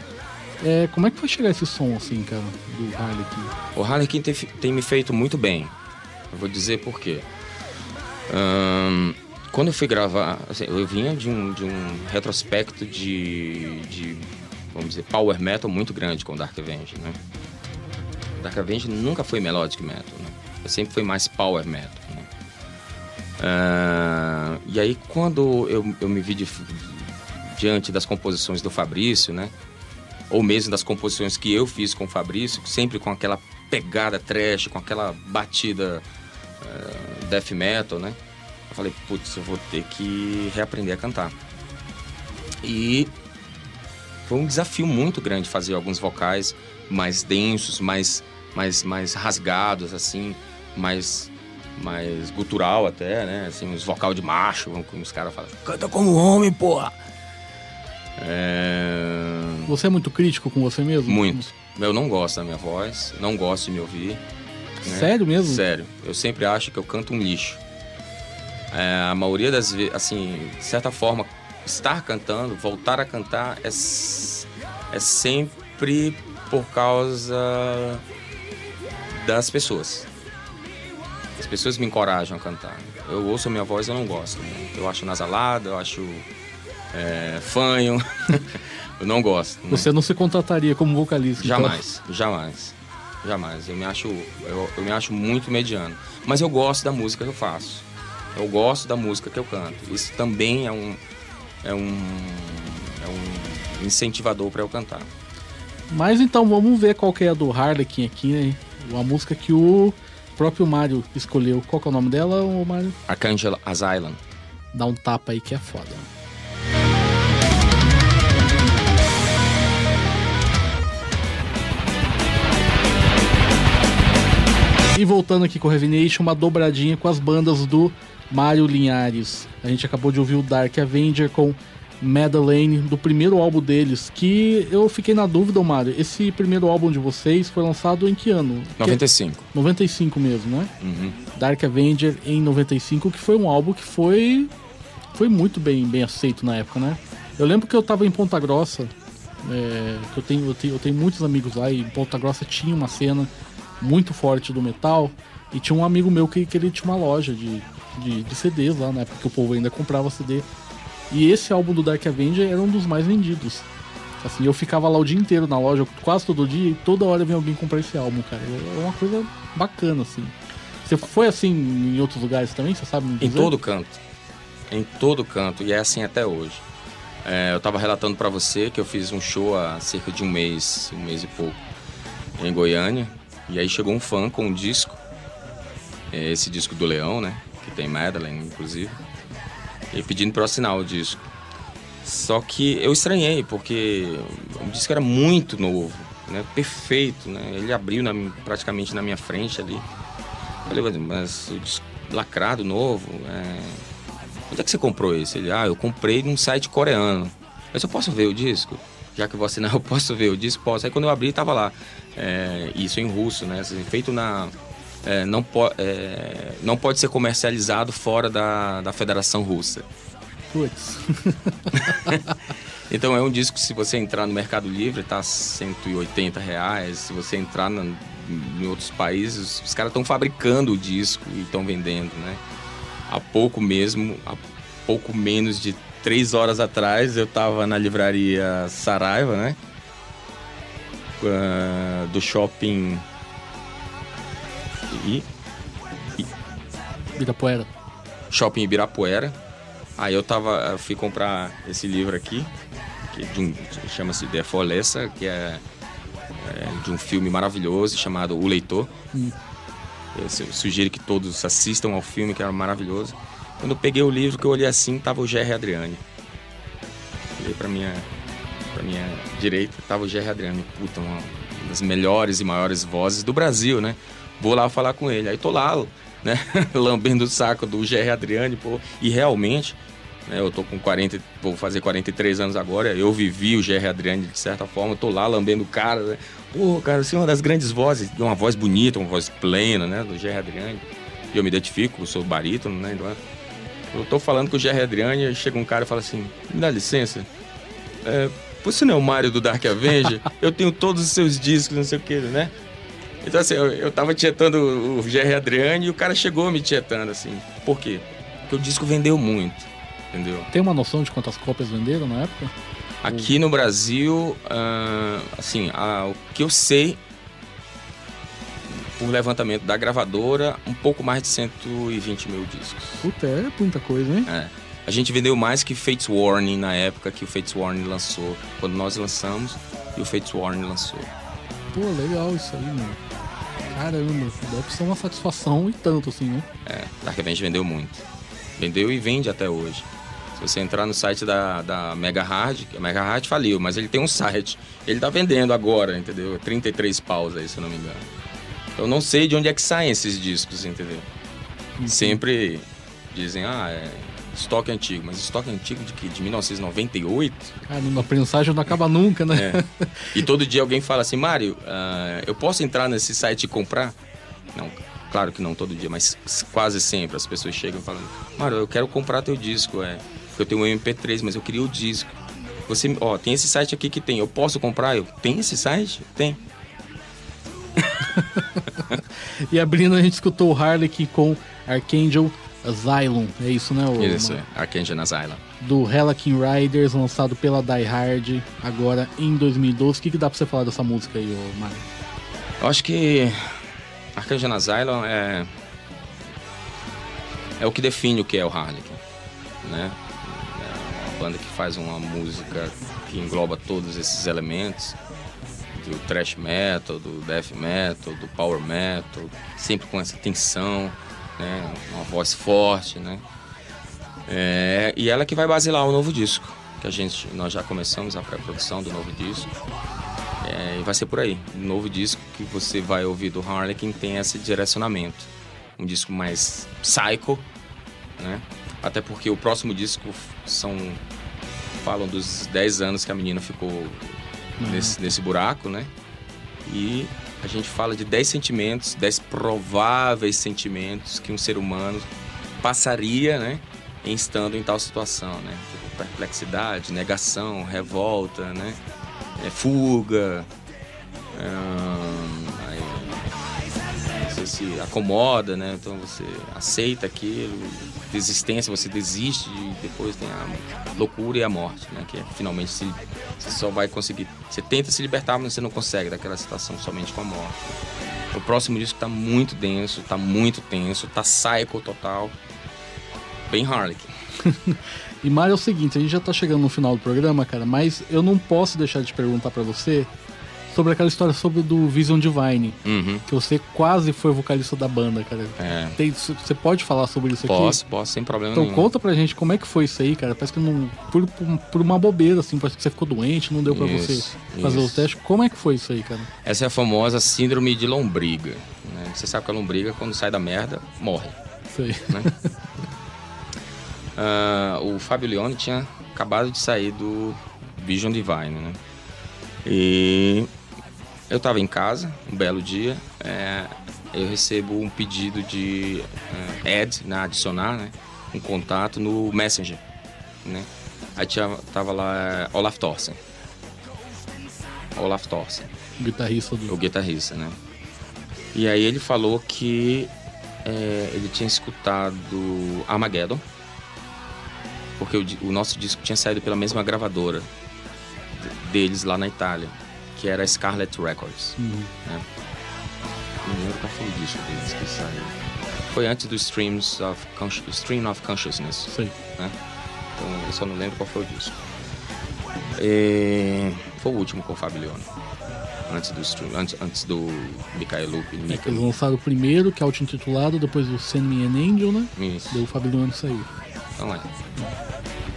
É, como é que foi chegar esse som, assim, cara, do Harlequin? O Harlequin tem, tem me feito muito bem. Eu vou dizer por quê. Quando eu fui gravar, assim, eu vinha de um, de um retrospecto de, de, vamos dizer, power metal muito grande com Dark Avenger, né? Dark Avenger nunca foi melodic metal, né? Eu sempre foi mais power metal, né? Ah, e aí quando eu, eu me vi de- diante das composições do Fabrício, né? ou mesmo das composições que eu fiz com o Fabrício, sempre com aquela pegada trash, com aquela batida eh, death metal, né? Eu falei, putz, eu vou ter que reaprender a cantar. E foi um desafio muito grande fazer alguns vocais mais densos, mais, mais, mais rasgados, assim, mais, mais gutural até, né? Assim, uns vocal de macho, como os caras falam, canta como homem, porra! É... Você é muito crítico com você mesmo? Muito. Eu não gosto da minha voz, não gosto de me ouvir. né? Sério mesmo? Sério. Eu sempre acho que eu canto um lixo. É, a maioria das vezes, assim, de certa forma, estar cantando, voltar a cantar é, é sempre por causa das pessoas. As pessoas me encorajam a cantar. Eu ouço a minha voz, eu não gosto. Eu acho nasalada, eu acho é, fanho. eu não gosto. né? Você não se contrataria como vocalista? então? Jamais, jamais, jamais. Eu me acho, eu, eu me acho muito mediano. Mas eu gosto da música que eu faço. Eu gosto da música que eu canto. Isso também é um, é um, é um incentivador para eu cantar. Mas então vamos ver qual que é a do Harlequin aqui, né? Uma música que o próprio Mario escolheu. Qual que é o nome dela, o Mario? Archangel Asylum. Dá um tapa aí que é foda. E voltando aqui com o Revination, uma dobradinha com as bandas do Mário Linhares. A gente acabou de ouvir o Dark Avenger com Madeleine, do primeiro álbum deles, que eu fiquei na dúvida, Mário. Esse primeiro álbum de vocês foi lançado em que ano? Que- 95. 95 mesmo, né? Uhum. Dark Avenger em 95, que foi um álbum que foi foi muito bem, bem aceito na época, né? Eu lembro que eu tava em Ponta Grossa, é, que eu tenho, eu, tenho, eu tenho muitos amigos lá, e em Ponta Grossa tinha uma cena muito forte do metal, e tinha um amigo meu que, que ele tinha uma loja de, de, de CDs lá, na época que o povo ainda comprava CD. E esse álbum do Dark Avenger era um dos mais vendidos. Assim, eu ficava lá o dia inteiro na loja, quase todo dia, e toda hora vinha alguém comprar esse álbum, cara. É uma coisa bacana, assim. Você foi assim em outros lugares também? Você sabe Em todo canto. Em todo canto. E é assim até hoje. É, eu tava relatando para você que eu fiz um show há cerca de um mês, um mês e pouco, em Goiânia. E aí chegou um fã com um disco. é, Esse disco do Leão, né? Que tem Madeleine, inclusive. E pedindo para eu assinar o disco. Só que eu estranhei, porque o disco era muito novo, né? Perfeito, né? Ele abriu na- praticamente na minha frente ali. Falei, "Mas- o disco lacrado, novo, é... onde é que você comprou esse? Ele, ah, eu comprei num site coreano. Mas eu posso ver o disco? Já que eu vou assinar, eu posso ver o disco? Posso. Aí quando eu abri, tava lá. É, isso em russo, né? Assim, feito na... é, não, po é, não pode ser comercializado fora da, da Federação Russa. Putz. Então é um disco se você entrar no Mercado Livre tá 180 reais. Se você entrar na- em outros países, os caras estão fabricando o disco e estão vendendo, né? Há pouco mesmo, há pouco menos de três horas atrás, eu tava na livraria Saraiva, né? Ah, do shopping e Ibirapuera. shopping Ibirapuera. Aí eu tava, eu fui comprar esse livro aqui, que é chama-se The Forlessa, que é, é de um filme maravilhoso chamado O Leitor. Hum. Eu su- sugiro que todos assistam ao filme, que era maravilhoso. Quando eu peguei o livro, que eu olhei assim, tava o Jerry Adriani. Olhei pra minha, pra minha direita, tava o Jerry Adriani. Puta, uma das melhores e maiores vozes do Brasil, né? Vou lá falar com ele. Aí tô lá, né? Lambendo o saco do GR Adriane, pô. E realmente, né, eu tô com 40, vou fazer 43 anos agora, eu vivi o GR Adriane de certa forma, tô lá lambendo o cara, né? Pô, cara, assim, uma das grandes vozes, uma voz bonita, uma voz plena, né? Do GR Adriane. E eu me identifico, sou barítono, né? Então, eu tô falando com o GR Adriane, chega um cara e fala assim, me dá licença, é, você não é o Mário do Dark Avenger? eu tenho todos os seus discos, não sei o que, né? Então, assim, eu, eu tava tietando o GR Adriane e o cara chegou me tietando, assim. Por quê? Porque o disco vendeu muito, entendeu? Tem uma noção de quantas cópias venderam na época? Aqui no Brasil, uh, assim, uh, o que eu sei, por levantamento da gravadora, um pouco mais de 120 mil discos. Puta, é muita coisa, hein? É. A gente vendeu mais que Fates Warning na época que o Fates Warning lançou. Quando nós lançamos e o Fates Warning lançou. Pô, legal isso aí, mano. Caramba, deve ser uma satisfação e tanto assim, né? É, Dark Avenger vendeu muito. Vendeu e vende até hoje. Se você entrar no site da, da Mega Hard, a Mega Hard faliu, mas ele tem um site. Ele tá vendendo agora, entendeu? 33 paus aí, se eu não me engano. Eu não sei de onde é que saem esses discos, entendeu? Uhum. Sempre dizem, ah, é estoque antigo. Mas estoque antigo de que? De 1998? Caramba, a prensagem não acaba nunca, né? É. E todo dia alguém fala assim, Mário, uh, eu posso entrar nesse site e comprar? Não, claro que não todo dia, mas quase sempre as pessoas chegam falando, Mário, eu quero comprar teu disco, é. Eu tenho um MP3, mas eu queria o disco. Você, ó, tem esse site aqui que tem, eu posso comprar? Eu, tem esse site? Tem. e abrindo, a gente escutou o Harley com Archangel Asylum, é isso, né? O, isso, é. Archangel Asylum. Do Helakin Riders, lançado pela Die Hard, agora em 2012. O que, que dá pra você falar dessa música aí, Mário? Eu acho que Archangel Asylum é... É o que define o que é o Harlequin, né? É uma banda que faz uma música que engloba todos esses elementos do thrash metal, do death metal, do power metal, sempre com essa tensão, né? Uma voz forte, né? É, e ela que vai basilar o novo disco, que a gente, nós já começamos a pré-produção do novo disco. É, e vai ser por aí. O novo disco que você vai ouvir do Harlequin tem esse direcionamento. Um disco mais psycho, né? Até porque o próximo disco são falam dos 10 anos que a menina ficou uhum. nesse, nesse buraco, né? E a gente fala de 10 sentimentos, 10 prováveis sentimentos que um ser humano passaria, né, em estando em tal situação, né? Tipo, perplexidade, negação, revolta, né? É, fuga, aí, você se acomoda, né? Então você aceita aquilo, desistência, você desiste e depois tem a loucura e a morte, né? Que é, finalmente se, você só vai conseguir. Você tenta se libertar, mas você não consegue daquela situação somente com a morte. O próximo disco tá muito denso, tá muito tenso, tá psycho total. Bem Harlequin. e Mário, é o seguinte, a gente já tá chegando no final do programa, cara, mas eu não posso deixar de perguntar para você sobre aquela história sobre do Vision Divine. Uhum. Que você quase foi vocalista da banda, cara. É. Tem, você pode falar sobre isso posso, aqui? Posso, posso, sem problema então, nenhum. Então conta pra gente como é que foi isso aí, cara. Parece que não. Por, por, uma bobeira, assim, parece que você ficou doente, não deu pra isso, você fazer isso. o teste. Como é que foi isso aí, cara? Essa é a famosa síndrome de lombriga. Né? Você sabe que a lombriga, quando sai da merda, morre. Sei. Né? uh, o Fábio Leone tinha acabado de sair do Vision Divine, né? E eu estava em casa, um belo dia, é, eu recebo um pedido de é, add, né, adicionar, né, um contato no Messenger, né. Aí tinha, tava lá é, Olaf Thorsen. Olaf Thorsen. O guitarrista do... O guitarrista, né. E aí ele falou que é, ele tinha escutado Armageddon, porque o, o nosso disco tinha saído pela mesma gravadora deles lá na Itália que era Scarlet Records. Uhum. Né? Não lembro qual foi o disco deles que saiu. Foi antes do Streams of Stream of Consciousness. Sim. Né? Então eu só não lembro qual foi o disco. E... Foi o último com o Fabio Leone. Antes do stream, antes, antes do Michael Lupe. É, eles lançaram o primeiro, que é auto-intitulado, depois o Send Me an Angel, né? Isso. Daí o Leone saiu. Então é.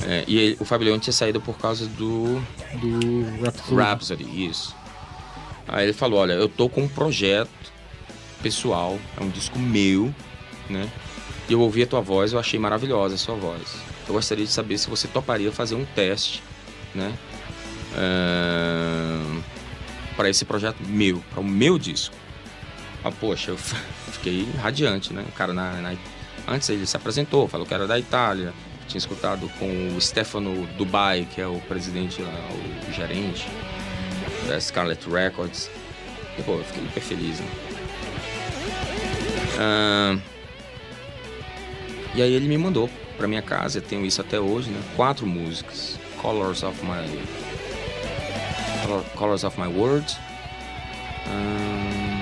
É e o Fabio Leone tinha saído por causa do. Do Rhapsody. Rhapsody, isso. Aí ele falou: Olha, eu tô com um projeto pessoal, é um disco meu, né? E eu ouvi a tua voz, eu achei maravilhosa a sua voz. Eu gostaria de saber se você toparia fazer um teste, né? Uh, para esse projeto meu, para o meu disco. Ah, poxa, eu fiquei radiante, né? O cara na, na, antes ele se apresentou, falou que era da Itália, tinha escutado com o Stefano Dubai, que é o presidente lá, o gerente da Scarlet Records. E, pô, eu fiquei hiper feliz, né? Uh, e aí ele me mandou para minha casa, eu tenho isso até hoje, né? Quatro músicas. Colors of My Colors of My World. Hum,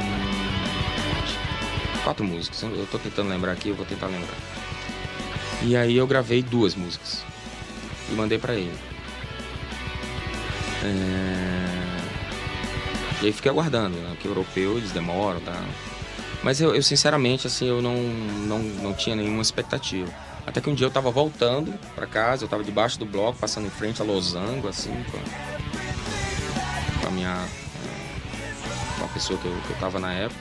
quatro músicas. Eu tô tentando lembrar aqui, eu vou tentar lembrar. E aí eu gravei duas músicas e mandei para ele. É... E aí fiquei aguardando, né? Que europeu eles demoram, tá? Mas eu, eu, sinceramente, assim, eu não, não, não tinha nenhuma expectativa. Até que um dia eu tava voltando para casa, eu tava debaixo do bloco, passando em frente a Losango, assim, com, com a minha. com a pessoa que eu, que eu tava na época.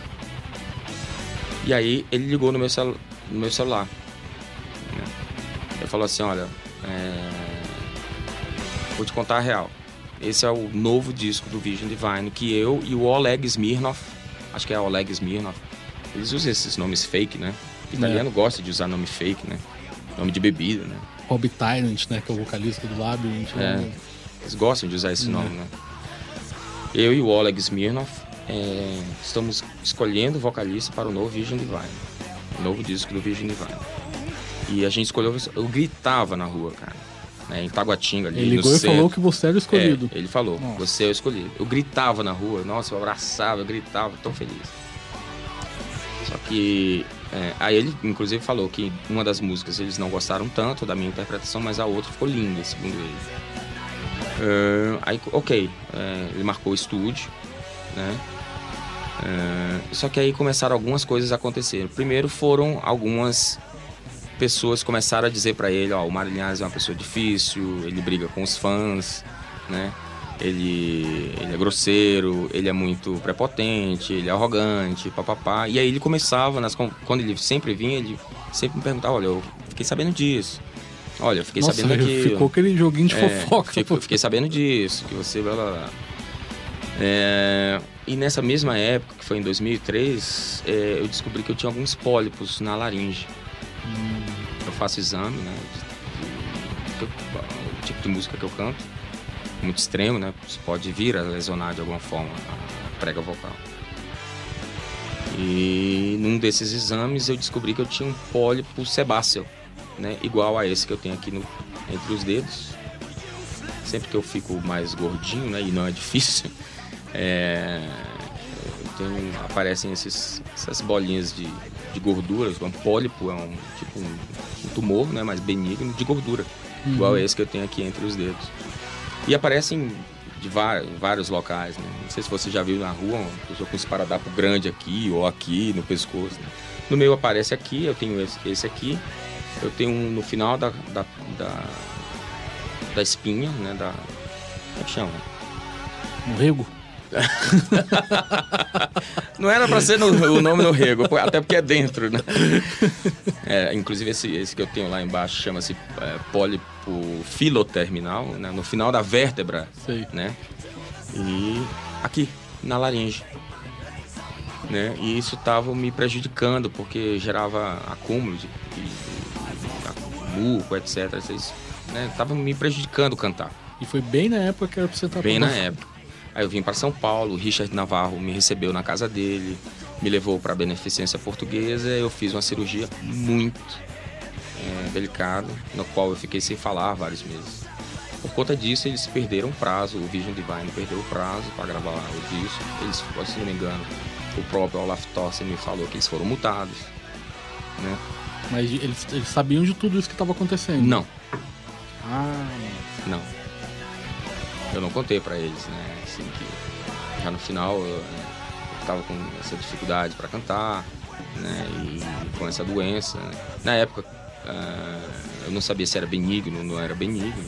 E aí ele ligou no meu, celu, no meu celular. Falou assim: olha, é... vou te contar a real. Esse é o novo disco do Vision Divine que eu e o Oleg Smirnov, acho que é Oleg Smirnov, eles usam esses nomes fake, né? O italiano é. gosta de usar nome fake, né? Nome de bebida, né? Rob Tyrant, né? Que é o vocalista do Labyrinth. É. Né? Eles gostam de usar esse é. nome, né? Eu e o Oleg Smirnov é, estamos escolhendo vocalista para o novo Vision Divine. O novo disco do Vision Divine. E a gente escolheu... Eu gritava na rua, cara. Né, em Taguatinga ali. Ele ligou e falou que você era o escolhido. É, ele falou, nossa. você é o escolhido. Eu gritava na rua, nossa, eu abraçava, eu gritava, tão feliz. Só que é, aí ele inclusive falou que uma das músicas eles não gostaram tanto da minha interpretação, mas a outra ficou linda, segundo ele. Uh, aí, ok, é, ele marcou o estúdio, né? Só que aí começaram algumas coisas a acontecer. Primeiro foram algumas pessoas começaram a dizer para ele, ó, o Marilhães é uma pessoa difícil, ele briga com os fãs, né? ele, ele é grosseiro, ele é muito prepotente, ele é arrogante, papapá. E aí ele começava, nas, quando ele sempre vinha, ele sempre me perguntava, olha, eu fiquei sabendo disso. Olha, eu fiquei Nossa, sabendo que... Ficou aquele joguinho de é, fofoca. Fico, fiquei sabendo disso, que você... Blá, blá, blá. É, e nessa mesma época, que foi em 2003, é, eu descobri que eu tinha alguns pólipos na laringe. Hum. Faço exame, né? O tipo de música que eu canto muito extremo, né? Pode vir a lesionar de alguma forma a prega vocal. E num desses exames eu descobri que eu tinha um pólipo sebáceo, né? Igual a esse que eu tenho aqui no, entre os dedos. Sempre que eu fico mais gordinho, né? E não é difícil, é, tenho, aparecem esses, essas bolinhas de, de gorduras. Um pólipo é um tipo um, um tumor, né? Mais benigno de gordura, uhum. igual a esse que eu tenho aqui entre os dedos. E aparecem de vários locais, né? Não sei se você já viu na rua uma pessoa com esparadrapo grande aqui ou aqui no pescoço. Né? No meu aparece aqui, eu tenho esse, esse aqui. Eu tenho um no final da, da, da, da espinha, né? Da, como é que chama? No rego? Não era para ser no, o nome no rego, até porque é dentro, né? É, inclusive esse, esse que eu tenho lá embaixo chama-se é, pólipo filoterminal, né? no final da vértebra, Sei. né? E aqui, na laringe. Né? E isso estava me prejudicando, porque gerava acúmulo de, de, de muco, etc. Vocês, né? Me prejudicando cantar. E foi bem na época que era pra você estar Bem na época. Aí eu vim para São Paulo, o Richard Navarro me recebeu na casa dele, me levou para a Beneficência Portuguesa, eu fiz uma cirurgia muito é, delicada, no qual eu fiquei sem falar vários meses. Por conta disso, eles perderam o prazo, o Vision Divine perdeu o prazo para gravar o disco. Eles, se não me engano, o próprio Olaf Thorsen me falou que eles foram multados, né? Mas eles, eles sabiam de tudo isso que estava acontecendo? Não. Ah, não. Eu não contei para eles, né? assim, que já no final eu, estava com essa dificuldade para cantar, né, e com essa doença. Né. Na época uh, eu não sabia se era benigno ou não era benigno.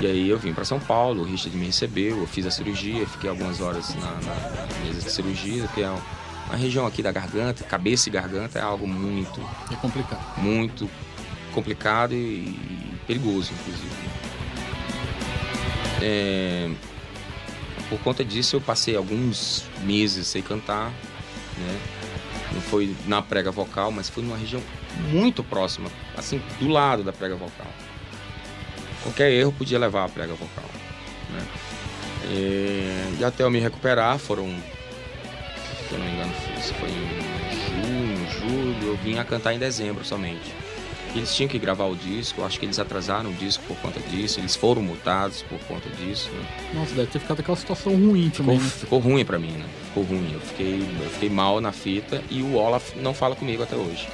E aí eu vim para São Paulo, o Richard me recebeu, eu fiz a cirurgia, fiquei algumas horas na, na mesa de cirurgia, que é a região aqui da garganta, cabeça e garganta, é algo muito. É complicado. Muito complicado e, e perigoso, inclusive. É, por conta disso, eu passei alguns meses sem cantar, né? Não foi na prega vocal, mas foi numa região muito próxima, assim, do lado da prega vocal. Qualquer erro podia levar a prega vocal. Né? E, e até eu me recuperar, foram, se eu não me engano, foi em junho, julho, eu vim a cantar em dezembro somente. Eles tinham que gravar o disco, acho que eles atrasaram o disco por conta disso, eles foram multados por conta disso. Né? Nossa, deve ter ficado aquela situação ruim também. Ficou, né? ficou ruim para mim, né? Ficou ruim. Eu fiquei, eu fiquei mal na fita e o Olaf não fala comigo até hoje.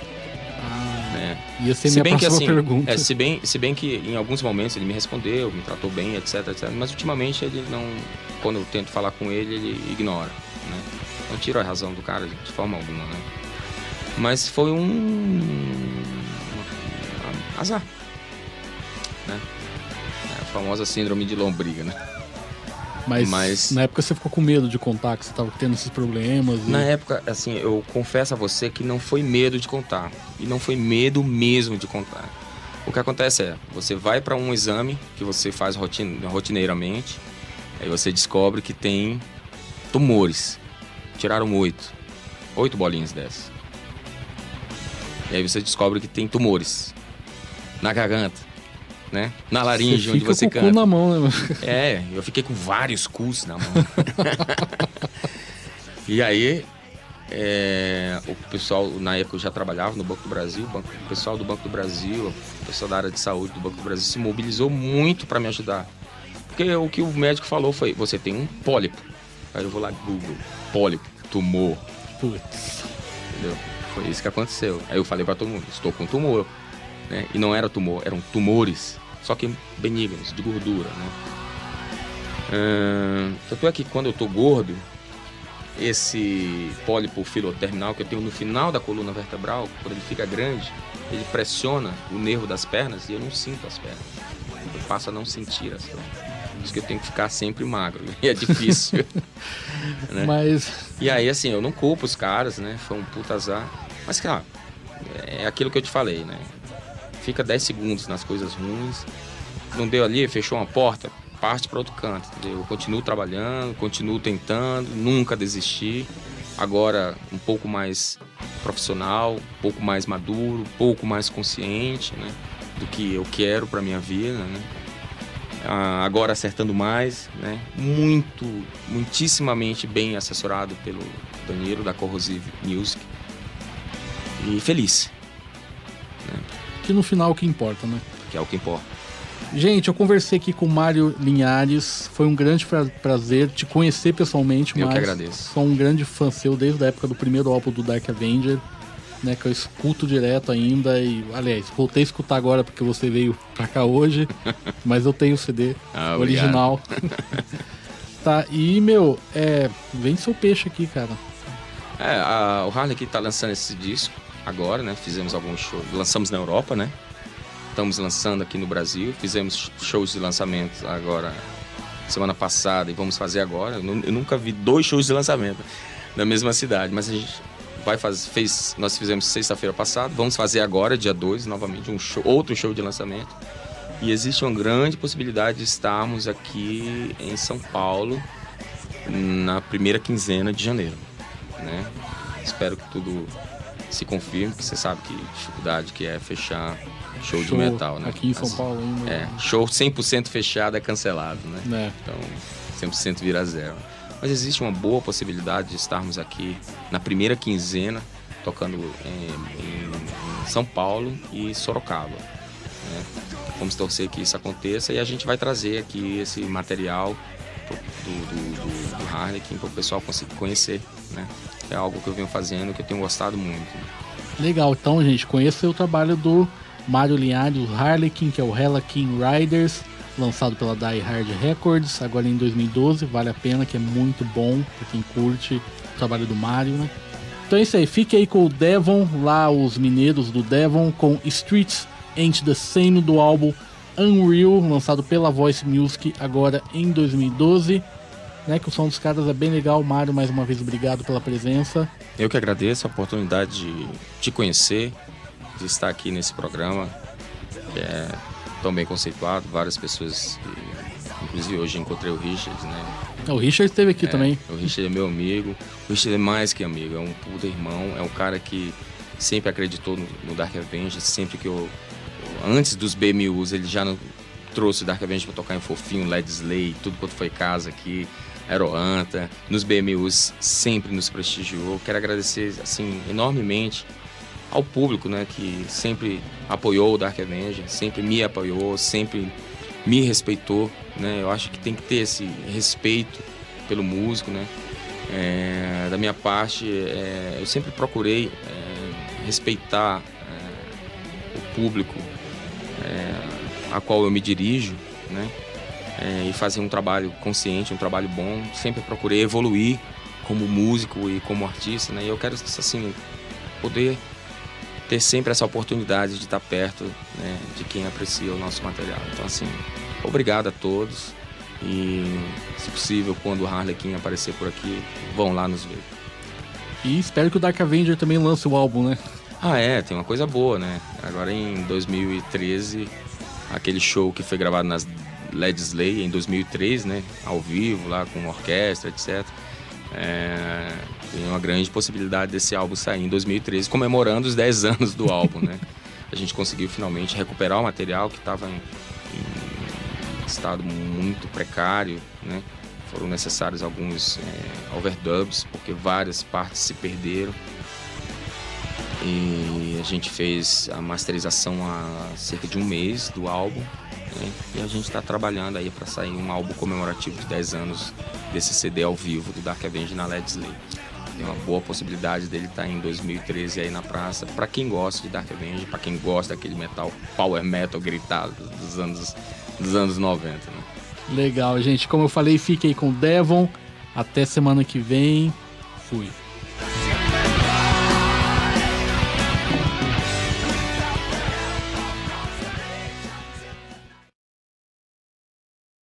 Ah, Né? ia ser Se minha bem que assim, pergunta. é, se bem, se bem que em alguns momentos ele me respondeu, me tratou bem, etc, etc. Mas ultimamente ele não, quando eu tento falar com ele, ele ignora, né? Não tiro a razão do cara de forma alguma, né? Mas foi um azar, né? É a famosa síndrome de lombriga, né? Mas, mas- na época você ficou com medo de contar que você tava tendo esses problemas. e- Na época, assim, eu confesso a você que não foi medo de contar. E não foi medo mesmo de contar. O que acontece é, você vai para um exame que você faz rotin rotineiramente, aí você descobre que tem tumores. Tiraram oito. Oito bolinhas dessas. E aí você descobre que tem tumores. Na garganta, né? Na laringe, onde fica você com o cu canta. na mão, né? É, eu fiquei com vários cus na mão. e aí, é, o pessoal, na época eu já trabalhava no Banco do Brasil, banco- o pessoal do Banco do Brasil, o pessoal da área de saúde do Banco do Brasil se mobilizou muito para me ajudar. Porque o que o médico falou foi: você tem um pólipo. Aí eu vou lá, Google, pólipo, tumor, Putz. entendeu? Foi isso que aconteceu. Aí eu falei para todo mundo: estou com tumor. Né? E não era tumor, eram tumores, só que benignos, de gordura, né? Ahn, tanto é que quando eu tô gordo, esse pólipo filoterminal que eu tenho no final da coluna vertebral, quando ele fica grande, ele pressiona o nervo das pernas e eu não sinto as pernas. Eu passo a não sentir as pernas. Por isso que eu tenho que ficar sempre magro. E é difícil. né? Mas E aí, assim, eu não culpo os caras, né? Foi um puta azar. Mas, cara, é aquilo que eu te falei, né? Fica 10 segundos nas coisas ruins. Não deu ali, fechou uma porta, parte para outro canto, entendeu? Eu continuo trabalhando, continuo tentando, nunca desisti. Agora, um pouco mais profissional, um pouco mais maduro, um pouco mais consciente, né? Do que eu quero para minha vida, né? Ah, agora acertando mais, né? Muito, muitíssimamente bem assessorado pelo Danilo da Corrosive Music. E feliz, que no final o que importa, né? que é o que importa. Gente, eu conversei aqui com o Mário Linhares. Foi um grande pra- prazer te conhecer pessoalmente, Eu que agradeço. Sou um grande fã seu desde a época do primeiro álbum do Dark Avenger, né? Que eu escuto direto ainda. E, aliás, voltei a escutar agora porque você veio pra cá hoje. mas eu tenho o CD Ah, original. tá, e, meu, é. Vem seu peixe aqui, cara. É, a- o Harley aqui tá lançando esse disco agora, né? Fizemos alguns shows, lançamos na Europa, né? Estamos lançando aqui no Brasil, fizemos shows de lançamento agora semana passada e vamos fazer agora. Eu, eu nunca vi dois shows de lançamento na mesma cidade, mas a gente vai fazer, fez, nós fizemos sexta-feira passada, vamos fazer agora, dia 2, novamente um show, outro show de lançamento. E existe uma grande possibilidade de estarmos aqui em São Paulo na primeira quinzena de janeiro, né? Espero que tudo se confirme, porque você sabe que dificuldade que é fechar show, de metal, né? Aqui em São Assim, Paulo ainda. É, show 100% fechado é cancelado, né? Né? Então, 100% vira zero. Mas existe uma boa possibilidade de estarmos aqui na primeira quinzena, tocando em, em- São Paulo e Sorocaba. né? Vamos torcer que isso aconteça e a gente vai trazer aqui esse material do, do, do, Harlequin para o pessoal conseguir conhecer. Né? É algo que eu venho fazendo que eu tenho gostado muito. Legal, então, gente, conheça o trabalho do Mário Linhares, o Harlequin, que é o Harlequin Riders, lançado pela Die Hard Records, agora em 2012. Vale a pena, que é muito bom pra quem curte o trabalho do Mário, né? Então é isso aí, fique aí com o Devon, lá os mineiros do Devon, com Streets Ain't the Same do álbum Unreal, lançado pela Voice Music agora em 2012. né? Que o som dos caras é bem legal. Mário, mais uma vez, obrigado pela presença. Eu que agradeço a oportunidade de te conhecer, de estar aqui nesse programa, que é tão bem conceituado, várias pessoas, inclusive hoje encontrei o Richard, né? O Richard esteve aqui é, também. O Richard é meu amigo, o Richard é mais que amigo, é um puta irmão, é um cara que sempre acreditou no, no Dark Avenger, sempre que eu, antes dos BMUs, ele já não, trouxe o Dark Avenger para tocar em Fofinho, Led Slay, tudo quanto foi casa aqui, Aeroanta, nos BMUs sempre nos prestigiou. Quero agradecer assim enormemente ao público, né, que sempre apoiou o Dark Avenger, sempre me apoiou, sempre me respeitou, né? Eu acho que tem que ter esse respeito pelo músico, né? É, da minha parte, é, eu sempre procurei é, respeitar é, o público a qual eu me dirijo, né? É, e fazer um trabalho consciente, um trabalho bom. Sempre procurei evoluir como músico e como artista, né? E eu quero assim poder ter sempre essa oportunidade de estar perto né, de quem aprecia o nosso material. Então, assim, obrigado a todos e, se possível, quando o Harlequin aparecer por aqui, vão lá nos ver. E espero que o Dark Avenger também lance o álbum, né? Ah, é, tem uma coisa boa, né? Agora em 2013, aquele show que foi gravado nas Led Slay em 2003, né? Ao vivo, lá com orquestra, etc. É, tem uma grande possibilidade desse álbum sair em 2013, comemorando os 10 anos do álbum, né? A gente conseguiu finalmente recuperar o material que estava em, em, estado muito precário, né? Foram necessários alguns é, overdubs, porque várias partes se perderam. E a gente fez a masterização há cerca de um mês do álbum. Né? E a gente está trabalhando aí para sair um álbum comemorativo de 10 anos desse CD ao vivo do Dark Avenger na Led Slay. Tem uma boa possibilidade dele estar tá em 2013 aí na praça. Para quem gosta de Dark Avenger, para quem gosta daquele metal power metal gritado dos anos, dos anos 90. Né? Legal, gente. Como eu falei, fiquem com Devon. Até semana que vem. Fui.